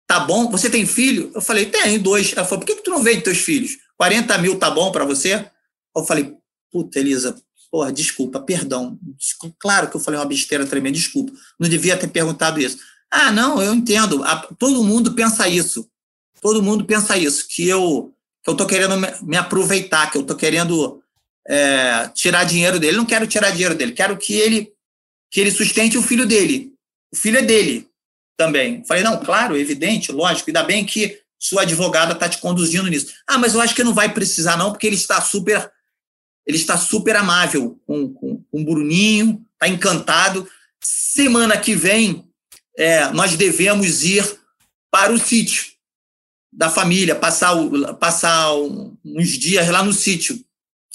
Speaker 3: tá bom? Você tem filho? Eu falei, tenho dois. Ela falou, por que, que tu não vende teus filhos? 40 mil tá bom para você? Eu falei, puta, Elisa, porra, desculpa, perdão. Desculpa, claro que eu falei uma besteira tremenda, desculpa. Não devia ter perguntado isso. Ah, não, eu entendo. Todo mundo pensa isso todo mundo pensa isso, que eu que eu estou querendo me aproveitar, que eu estou querendo é, tirar dinheiro dele. Não quero tirar dinheiro dele, quero que ele que ele sustente o filho dele. O filho é dele também. Falei, não, claro, evidente, lógico, ainda bem que sua advogada está te conduzindo nisso. Ah, mas eu acho que não vai precisar, não, porque ele está super ele está super amável com, com, com o Bruninho, está encantado. Semana que vem, é, nós devemos ir para o sítio da família, passar, passar uns dias lá no sítio.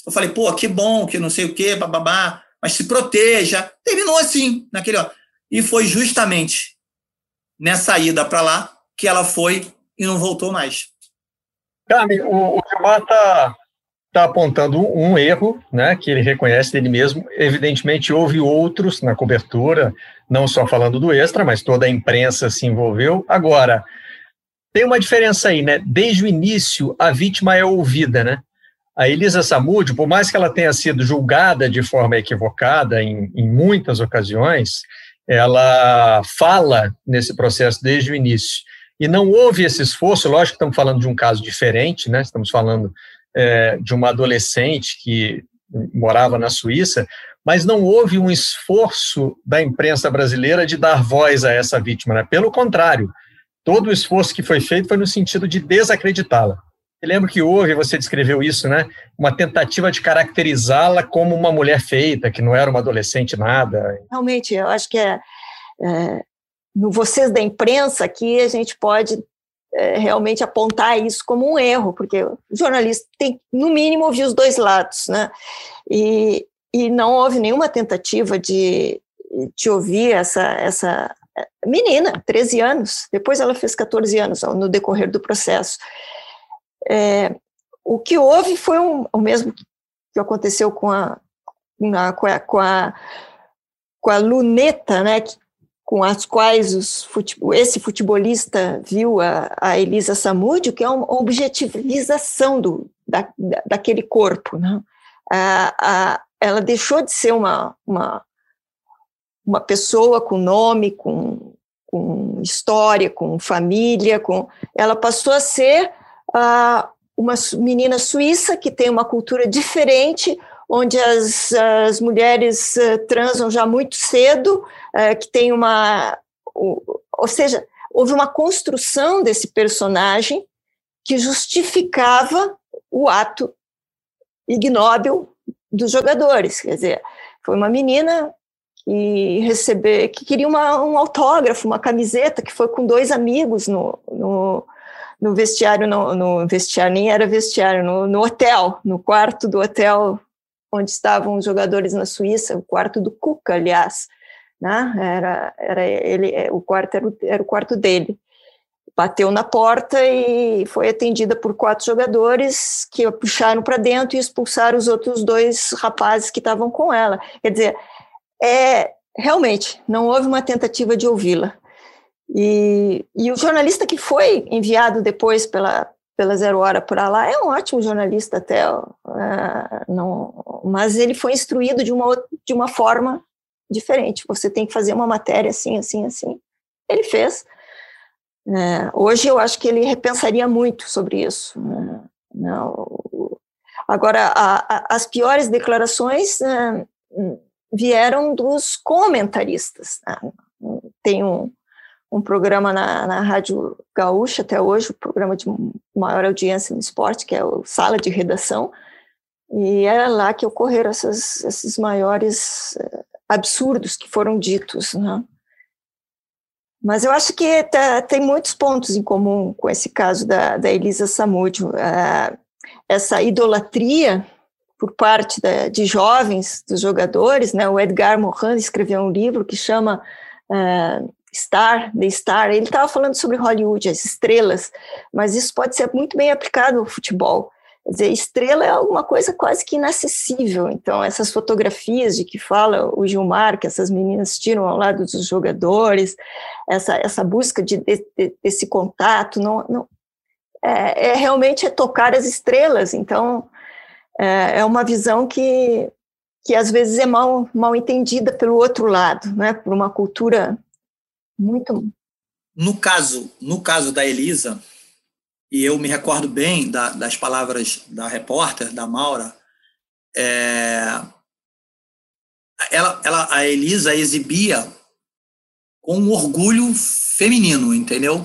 Speaker 3: Eu falei, pô, que bom, que não sei o quê, bababá, mas se proteja. Terminou assim, naquele, ó. E foi justamente nessa ida para lá que ela foi e não voltou mais.
Speaker 1: Carmen, o, o Gilmar está tá apontando um erro, né, que ele reconhece dele mesmo. Evidentemente, houve outros na cobertura, não só falando do extra, mas toda a imprensa se envolveu. Agora, tem uma diferença aí, né? Desde o início, a vítima é ouvida, né? A Elisa Samud, por mais que ela tenha sido julgada de forma equivocada em, em muitas ocasiões, ela fala nesse processo desde o início. E não houve esse esforço, lógico que estamos falando de um caso diferente, né? Estamos falando é, de uma adolescente que morava na Suíça, mas não houve um esforço da imprensa brasileira de dar voz a essa vítima, né? Pelo contrário, todo o esforço que foi feito foi no sentido de desacreditá-la. Eu lembro que houve, você descreveu isso, né? Uma tentativa de caracterizá-la como uma mulher feita, que não era uma adolescente nada.
Speaker 2: Realmente, eu acho que é, é no vocês da imprensa que a gente pode é, realmente apontar isso como um erro, porque o jornalista tem, no mínimo, ouvir os dois lados, né? E, e não houve nenhuma tentativa de, de ouvir essa, essa menina, 13 anos, depois ela fez 14 anos no decorrer do processo. É, o que houve foi um, o mesmo que aconteceu com a, na, com a, com a, com a luneta, né, com as quais os esse futebolista viu a, a Elisa Samúdio, que é uma objetivização do, da, daquele corpo. Né? A, a, ela deixou de ser uma, uma, uma pessoa com nome, com, com história, com família, com ela passou a ser uma menina suíça que tem uma cultura diferente, onde as, as mulheres uh, transam já muito cedo, uh, que tem uma. ou seja, houve uma construção desse personagem que justificava o ato ignóbil dos jogadores. Quer dizer, foi uma menina que receber, que queria uma, um autógrafo, uma camiseta, que foi com dois amigos no, no, no vestiário, no, no, vestiário, nem era vestiário, no, no hotel, no quarto do hotel onde estavam os jogadores na Suíça, o quarto do Cuca, aliás, né? Era, era ele, é, o quarto era o, era o quarto dele. Bateu na porta e foi atendida por quatro jogadores que a puxaram para dentro e expulsaram os outros dois rapazes que estavam com ela. Quer dizer, é, realmente, não houve uma tentativa de ouvi-la. E, e o jornalista que foi enviado depois pela, pela Zero Hora para lá é um ótimo jornalista até, uh, não, mas ele foi instruído de uma, de uma forma diferente. Você tem que fazer uma matéria assim, assim, assim. Ele fez. É, hoje eu acho que ele repensaria muito sobre isso. Né? Não, agora, a, a, as piores declarações né, vieram dos comentaristas. Né? Tem um, um programa na, na Rádio Gaúcha até hoje, o programa de maior audiência no esporte, que é o Sala de Redação, e é lá que ocorreram essas, esses maiores eh, absurdos que foram ditos, né? Mas eu acho que tá, tem muitos pontos em comum com esse caso da, da Elisa Samúdio. Uh, essa idolatria por parte da, de jovens, dos jogadores, né? O Edgar Morin escreveu um livro que chama uh, Star, The Star. Ele estava falando sobre Hollywood, as estrelas, mas isso pode ser muito bem aplicado ao futebol. Quer dizer, estrela é alguma coisa quase que inacessível. Então, essas fotografias de que fala o Gilmar, que essas meninas tiram ao lado dos jogadores, essa, essa busca de, de desse contato, não, não é, é, realmente é tocar as estrelas. Então, é, é uma visão que, que às vezes é mal, mal entendida pelo outro lado, né? por uma cultura muito.
Speaker 3: No caso, no caso da Elisa, e eu me recordo bem da, das palavras da repórter, da Maura, é, ela, ela, a Elisa exibia com um orgulho feminino, entendeu?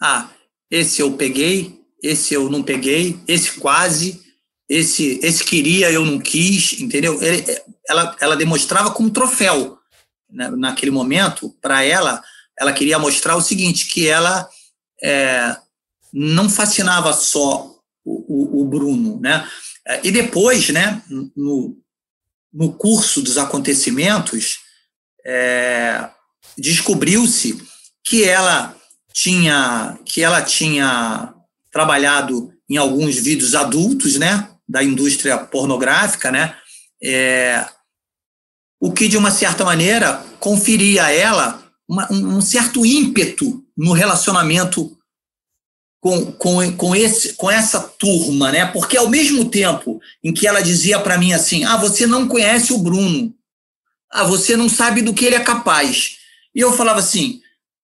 Speaker 3: Ah, esse eu peguei, esse eu não peguei, esse quase, esse, esse queria, eu não quis, entendeu? Ele, ela, ela demonstrava como troféu né, naquele momento, para ela, ela queria mostrar o seguinte, que ela é, não fascinava só o, o, o, Bruno, né? E depois, né, no, no curso dos acontecimentos, é, descobriu-se que ela tinha que ela tinha trabalhado em alguns vídeos adultos, né, da indústria pornográfica, né, é, o que de uma certa maneira conferia a ela uma, um certo ímpeto no relacionamento com, com, com, esse, com essa turma, né? Porque ao mesmo tempo em que ela dizia para mim assim: ah, você não conhece o Bruno, ah, você não sabe do que ele é capaz. E eu falava assim: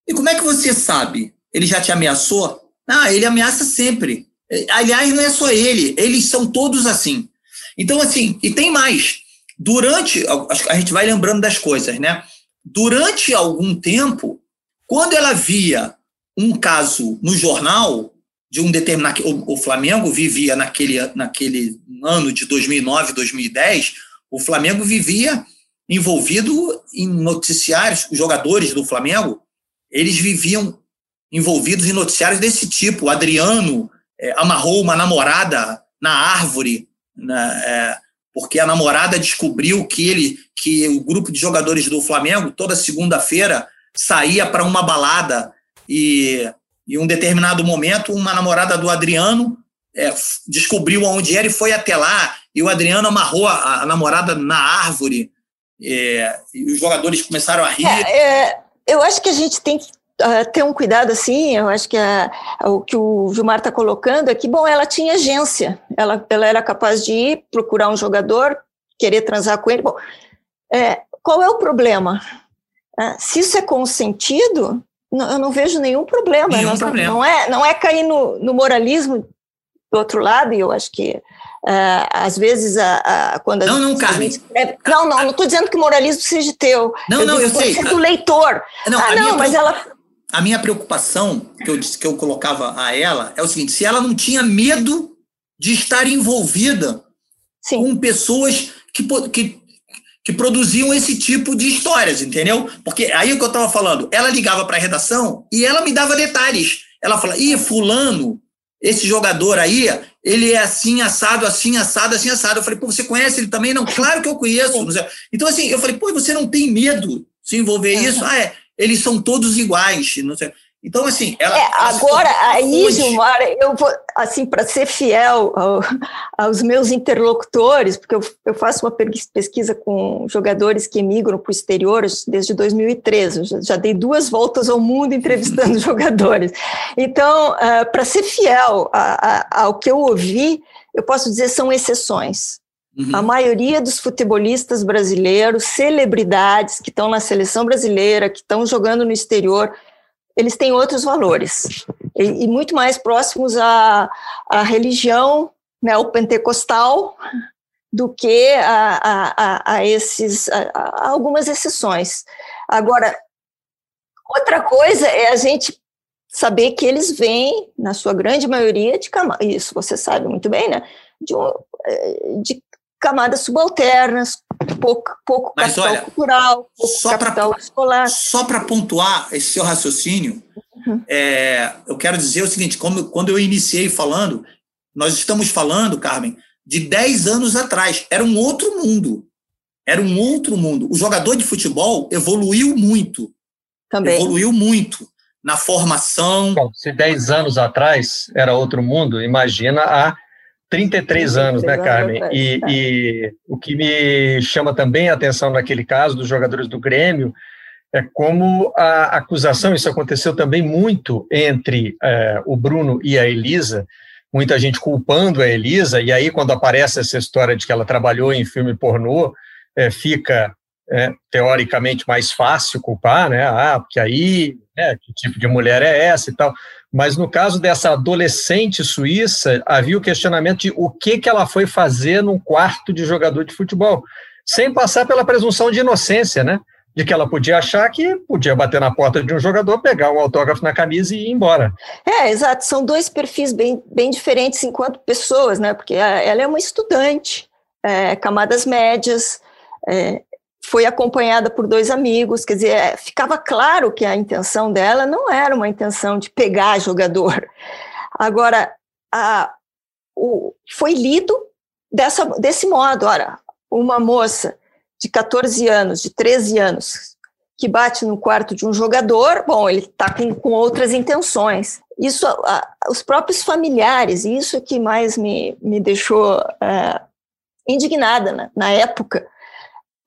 Speaker 3: e como é que você sabe? Ele já te ameaçou? Ah, ele ameaça sempre. Aliás, não é só ele, eles são todos assim. Então, assim, e tem mais. Durante, a gente vai lembrando das coisas, né? Durante algum tempo, quando ela via um caso no jornal de um determinado. O, o Flamengo vivia naquele, naquele ano de 2009, 2010, o Flamengo vivia envolvido em noticiários, os jogadores do Flamengo, eles viviam envolvidos em noticiários desse tipo. O Adriano é, amarrou uma namorada na árvore, né, é, porque a namorada descobriu que ele, que o grupo de jogadores do Flamengo toda segunda-feira saía para uma balada e em um determinado momento uma namorada do Adriano é, descobriu onde era e foi até lá e o Adriano amarrou a, a namorada na árvore é, e os jogadores começaram a rir.
Speaker 2: É, é eu acho que a gente tem que uh, ter um cuidado assim, eu acho que a, o que o Gilmar está colocando é que, bom, ela tinha agência, ela, ela era capaz de ir procurar um jogador querer transar com ele. Bom, é, qual é o problema? É, se isso é consentido, não, eu não vejo nenhum problema.
Speaker 3: Nenhum problema.
Speaker 2: Não, não, é, não é cair no, no moralismo do outro lado, e eu acho que Uh, às vezes, a, a, quando a
Speaker 3: não,
Speaker 2: gente,
Speaker 3: não, Carmen.
Speaker 2: Escreve, não, não, não estou dizendo que o moralismo seja teu.
Speaker 3: Não, eu não, eu sei.
Speaker 2: do leitor.
Speaker 3: Não,
Speaker 2: ah, não, mas ela.
Speaker 3: A minha preocupação que eu disse que eu colocava a ela é o seguinte: se ela não tinha medo de estar envolvida Sim. com pessoas que, que, que produziam esse tipo de histórias, entendeu? Porque aí o que eu estava falando, ela ligava para a redação e ela me dava detalhes. Ela fala: ih, fulano, esse jogador aí, ele é assim, assado, assim, assado, assim, assado. Eu falei, pô, você conhece ele também? Não, claro que eu conheço. Então, assim, eu falei, pô, você não tem medo de se envolver isso? Ah, é, eles são todos iguais. Não sei. Então, assim, ela.
Speaker 2: É, agora, aí, Gilmar, eu vou, assim, para ser fiel ao, aos meus interlocutores, porque eu, eu, faço uma pesquisa com jogadores que emigram para o exterior desde 2013, já, já, dei duas voltas ao mundo entrevistando jogadores. Então, uh, para ser fiel a, a, ao que eu ouvi, eu posso dizer são exceções. Uhum. A maioria dos futebolistas brasileiros, celebridades que estão na seleção brasileira, que estão jogando no exterior, eles têm outros valores e, e muito mais próximos à, à religião neopentecostal do que a, a, a esses a, algumas exceções. Agora, outra coisa é a gente saber que eles vêm, na sua grande maioria, de isso você sabe muito bem, né? De, eh, de camadas subalternas, pouco, pouco Mas capital olha, cultural, pouco só capital pra, escolar.
Speaker 3: Só para pontuar esse seu raciocínio, uhum. é, eu quero dizer o seguinte: como, quando eu iniciei falando, nós estamos falando, Carmen, de 10 anos atrás. Era um outro mundo. Era um outro mundo. O jogador de futebol evoluiu muito.
Speaker 2: Também.
Speaker 3: Evoluiu muito na formação.
Speaker 1: Bom, se 10 anos atrás era outro mundo, imagina a 33 anos, né, Carmen? E, é. e, o que me chama também a atenção naquele caso dos jogadores do Grêmio é como a acusação, isso aconteceu também muito entre é, o Bruno e a Elisa, muita gente culpando a Elisa, e aí quando aparece essa história de que ela trabalhou em filme pornô, é, fica é, teoricamente mais fácil culpar, né? Ah, porque aí, né, que tipo de mulher é essa e tal. Mas no caso dessa adolescente suíça, havia o questionamento de o que, que ela foi fazer num quarto de jogador de futebol, sem passar pela presunção de inocência, né? De que ela podia achar que podia bater na porta de um jogador, pegar um autógrafo na camisa e ir embora.
Speaker 2: É, exato. São dois perfis bem, bem diferentes enquanto pessoas, né? Porque ela é uma estudante, é, camadas médias, é, foi acompanhada por dois amigos, quer dizer, é, ficava claro que a intenção dela não era uma intenção de pegar jogador. Agora, a, o, foi lido dessa, desse modo, ora, uma moça de 14 anos, de 13 anos, que bate no quarto de um jogador, bom, ele está com, com outras intenções. Isso, a, os próprios familiares, isso que mais me, me deixou é, indignada na época,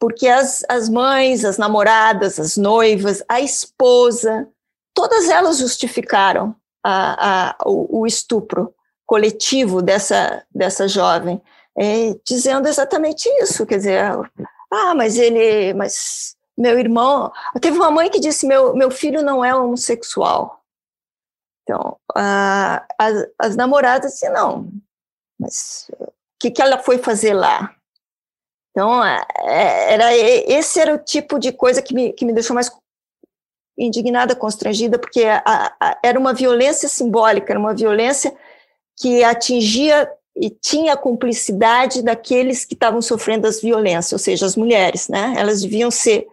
Speaker 2: porque as, as mães, as namoradas, as noivas, a esposa, todas elas justificaram a, a, o, o, estupro coletivo dessa, dessa jovem, é, dizendo exatamente isso, quer dizer, ah, mas ele, mas meu irmão, teve uma mãe que disse, meu, meu filho não é homossexual, então, a, as, as namoradas disseram, não, mas o que, que ela foi fazer lá? Então, é, é, era, esse era o tipo de coisa que me, que me deixou mais indignada, constrangida, porque a, a, era uma violência simbólica, era uma violência que atingia e tinha a cumplicidade daqueles que estavam sofrendo as violências, ou seja, as mulheres, né? Elas deviam ser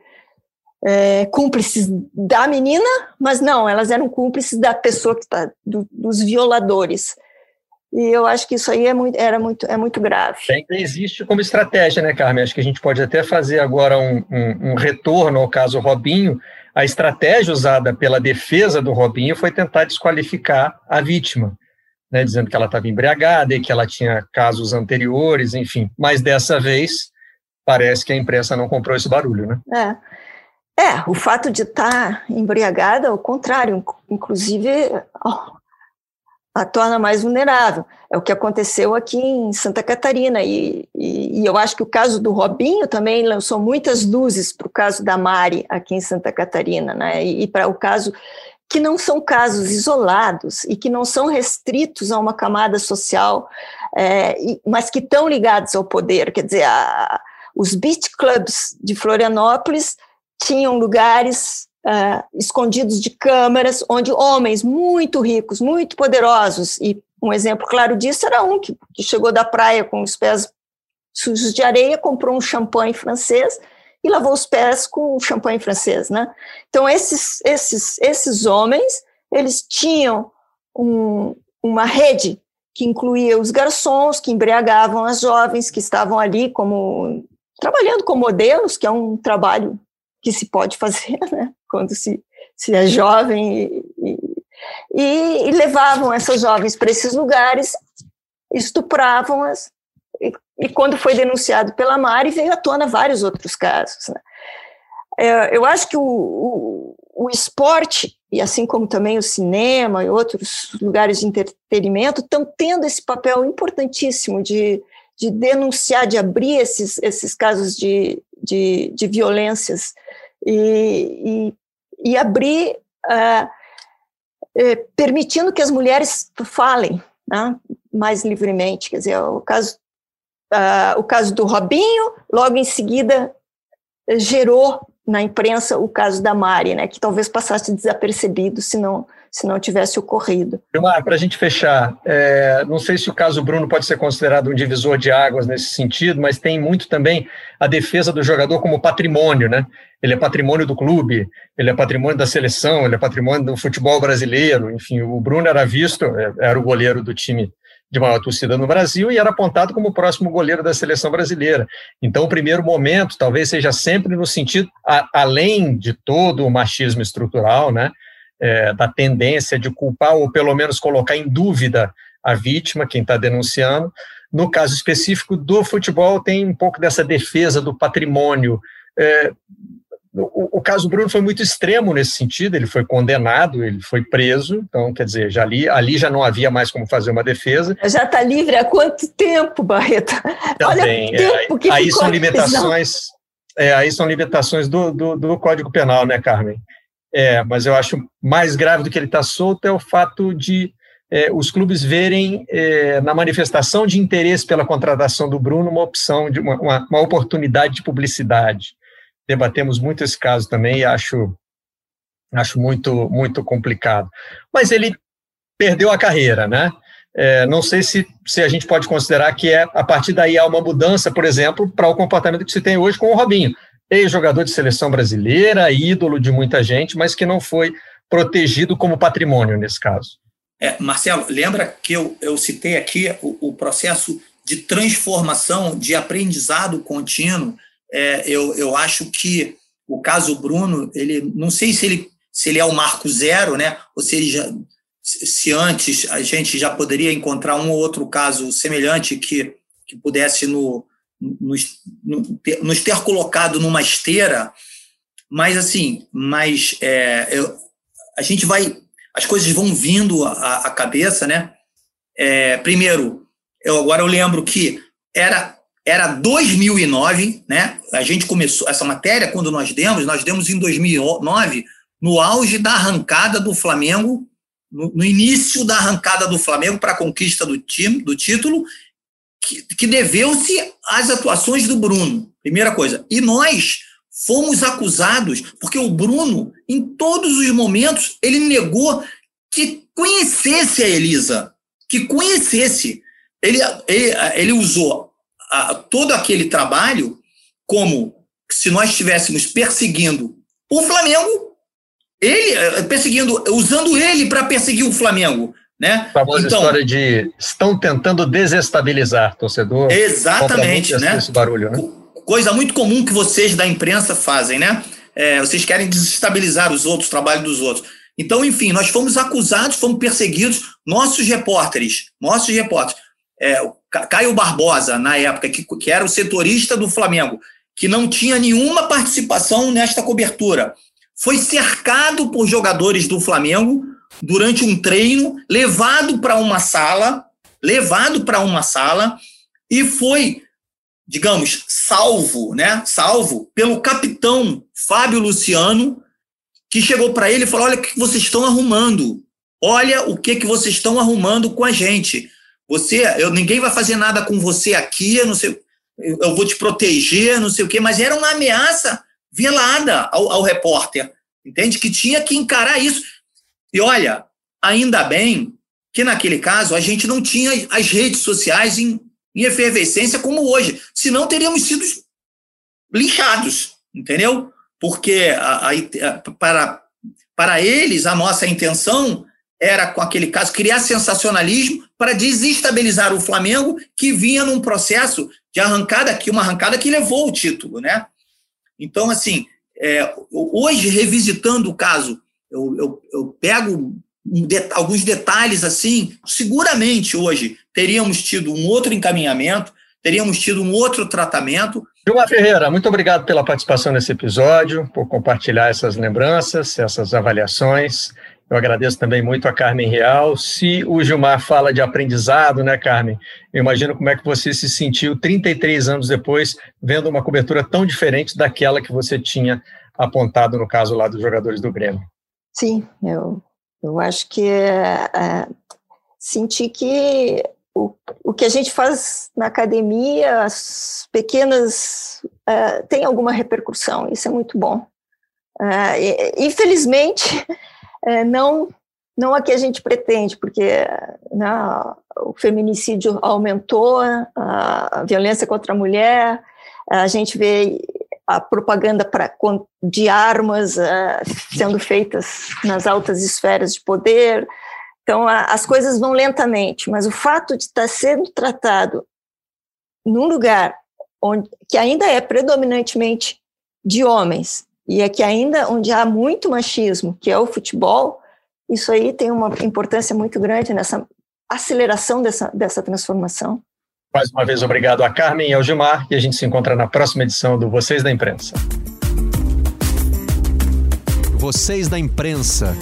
Speaker 2: é, cúmplices da menina, mas não, elas eram cúmplices da pessoa que está, do, dos violadores. E eu acho que isso aí é muito, era muito, é muito grave.
Speaker 1: Ainda existe como estratégia, né, Carmen? Acho que a gente pode até fazer agora um, um, um retorno ao caso Robinho. A estratégia usada pela defesa do Robinho foi tentar desqualificar a vítima, né, dizendo que ela estava embriagada e que ela tinha casos anteriores, enfim. Mas dessa vez parece que a imprensa não comprou esse barulho, né?
Speaker 2: É. É, o fato de estar tá embriagada, ao contrário, inclusive a torna mais vulnerável. É o que aconteceu aqui em Santa Catarina. E, e, e eu acho que o caso do Robinho também lançou muitas luzes para o caso da Mari aqui em Santa Catarina, né? E, e para o caso que não são casos isolados e que não são restritos a uma camada social, é, mas que estão ligados ao poder. Quer dizer, a, os beach clubs de Florianópolis tinham lugares uh, escondidos de câmaras, onde homens muito ricos, muito poderosos, e um exemplo claro disso era um que, que chegou da praia com os pés sujos de areia, comprou um champanhe francês e lavou os pés com o champanhe francês, né? Então esses esses esses homens eles tinham um, uma rede que incluía os garçons que embriagavam as jovens que estavam ali como trabalhando com modelos, que é um trabalho que se pode fazer, né? quando se, se é jovem, e, e, e levavam essas jovens para esses lugares, estupravam-as, e, e, quando foi denunciado pela Mari, veio à tona vários outros casos. Né? É, eu acho que o, o, o esporte, e assim como também o cinema e outros lugares de entretenimento, estão tendo esse papel importantíssimo de, de denunciar, de abrir esses, esses casos de, de, de violências e, e, e abrir, uh, permitindo que as mulheres falem né, mais livremente. Quer dizer, o caso, uh, o caso do Robinho, logo em seguida gerou na imprensa o caso da Mari, né, que talvez passasse desapercebido se não se não tivesse ocorrido.
Speaker 1: Para a gente fechar, é, não sei se o caso Bruno pode ser considerado um divisor de águas nesse sentido, mas tem muito também a defesa do jogador como patrimônio, né? Ele é patrimônio do clube, ele é patrimônio da seleção, ele é patrimônio do futebol brasileiro. Enfim, o Bruno era visto, é, era o goleiro do time de maior torcida no Brasil e era apontado como o próximo goleiro da seleção brasileira. Então, o primeiro momento talvez seja sempre no sentido, a, além de todo o machismo estrutural, né? É, da tendência de culpar ou pelo menos colocar em dúvida a vítima, quem está denunciando. No caso específico do futebol, tem um pouco dessa defesa do patrimônio. É, o, o, caso Bruno foi muito extremo nesse sentido, ele foi condenado, ele foi preso, então, quer dizer, já ali, ali já não havia mais como fazer uma defesa.
Speaker 2: Já está livre há quanto tempo, Barreto?
Speaker 1: Também, Olha, é, tempo que aí são limitações, é, aí são limitações do, do, do Código Penal, né, Carmen? É, mas eu acho mais grave do que ele estar tá solto é o fato de é, os clubes verem é, na manifestação de interesse pela contratação do Bruno uma opção, de uma, uma, uma, oportunidade de publicidade. Debatemos muito esse caso também e acho, acho muito, muito complicado. Mas ele perdeu a carreira, né? É, não sei se, se a gente pode considerar que é a partir daí há uma mudança, por exemplo, para o comportamento que se tem hoje com o Robinho ex-jogador de seleção brasileira, ídolo de muita gente, mas que não foi protegido como patrimônio nesse caso.
Speaker 3: É, Marcelo, lembra que eu, eu citei aqui o, o processo de transformação, de aprendizado contínuo. É, eu, eu acho que o caso Bruno, ele não sei se ele, se ele é o marco zero, né? Ou se ele já, se antes a gente já poderia encontrar um ou outro caso semelhante que, que pudesse no, nos, nos ter colocado numa esteira, mas assim, mas é, eu, a gente vai, as coisas vão vindo à, cabeça, né? É, primeiro, eu agora eu lembro que era era 2009, né? A gente começou essa matéria quando nós demos, nós demos em 2009 no auge da arrancada do Flamengo, no, no início da arrancada do Flamengo para a conquista do time, do título que, que deveu-se às atuações do Bruno, primeira coisa. E nós fomos acusados, porque o Bruno, em todos os momentos, ele negou que conhecesse a Elisa, que conhecesse. Ele, ele, ele usou a, todo aquele trabalho como se nós estivéssemos perseguindo o Flamengo, ele eh, perseguindo, usando ele para perseguir o Flamengo. Né?
Speaker 1: A famosa então, história de estão tentando desestabilizar torcedor.
Speaker 3: Exatamente, né?
Speaker 1: Esse barulho, né?
Speaker 3: Coisa muito comum que vocês da imprensa fazem, né? É, vocês querem desestabilizar os outros, o trabalho dos outros. Então, enfim, nós fomos acusados, fomos perseguidos, nossos repórteres, nossos repórteres. É, Caio Barbosa, na época, que, que era o setorista do Flamengo, que não tinha nenhuma participação nesta cobertura, foi cercado por jogadores do Flamengo durante um treino, levado para uma sala, levado para uma sala e foi, digamos, salvo, né? Salvo pelo capitão Fábio Luciano, que chegou para ele e falou: "Olha o que vocês estão arrumando. Olha o que que vocês estão arrumando com a gente. Você, eu ninguém vai fazer nada com você aqui, eu não sei, eu, vou te proteger, não sei o quê, mas era uma ameaça velada ao, ao repórter, entende? Que tinha que encarar isso. E olha, ainda bem que naquele caso a gente não tinha as redes sociais em, em efervescência como hoje, senão teríamos sido lixados, entendeu? Porque a, a, para, para eles a nossa intenção era, com aquele caso, criar sensacionalismo para desestabilizar o Flamengo, que vinha num processo de arrancada, que uma arrancada que levou o título, né? Então, assim, é, hoje, revisitando o caso, eu, eu, eu pego alguns detalhes assim, seguramente hoje teríamos tido um outro encaminhamento, teríamos tido um outro tratamento.
Speaker 1: Gilmar Ferreira, muito obrigado pela participação nesse episódio, por compartilhar essas lembranças, essas avaliações. Eu agradeço também muito a Carmen Real. Se o Gilmar fala de aprendizado, né, Carmen? Eu imagino como é que você se sentiu 33 anos depois, vendo uma cobertura tão diferente daquela que você tinha apontado no caso lá dos jogadores do Grêmio.
Speaker 2: Sim, eu, eu acho que é, é, senti que o, o que a gente faz na academia, as pequenas, é, tem alguma repercussão, isso é muito bom. É, infelizmente, é, não não a que a gente pretende, porque né, o feminicídio aumentou, a, violência contra a mulher, a gente vê a propaganda pra, de armas uh, sendo feitas nas altas esferas de poder. Então, a, as coisas vão lentamente, mas o fato de estar sendo tratado num lugar onde, que ainda é predominantemente de homens, e é que ainda onde há muito machismo, que é o futebol, isso aí tem uma importância muito grande nessa aceleração dessa, dessa transformação.
Speaker 1: Mais uma vez, obrigado a Carmen e ao Gilmar, e a gente se encontra na próxima edição do Vocês da Imprensa.
Speaker 4: Vocês da Imprensa.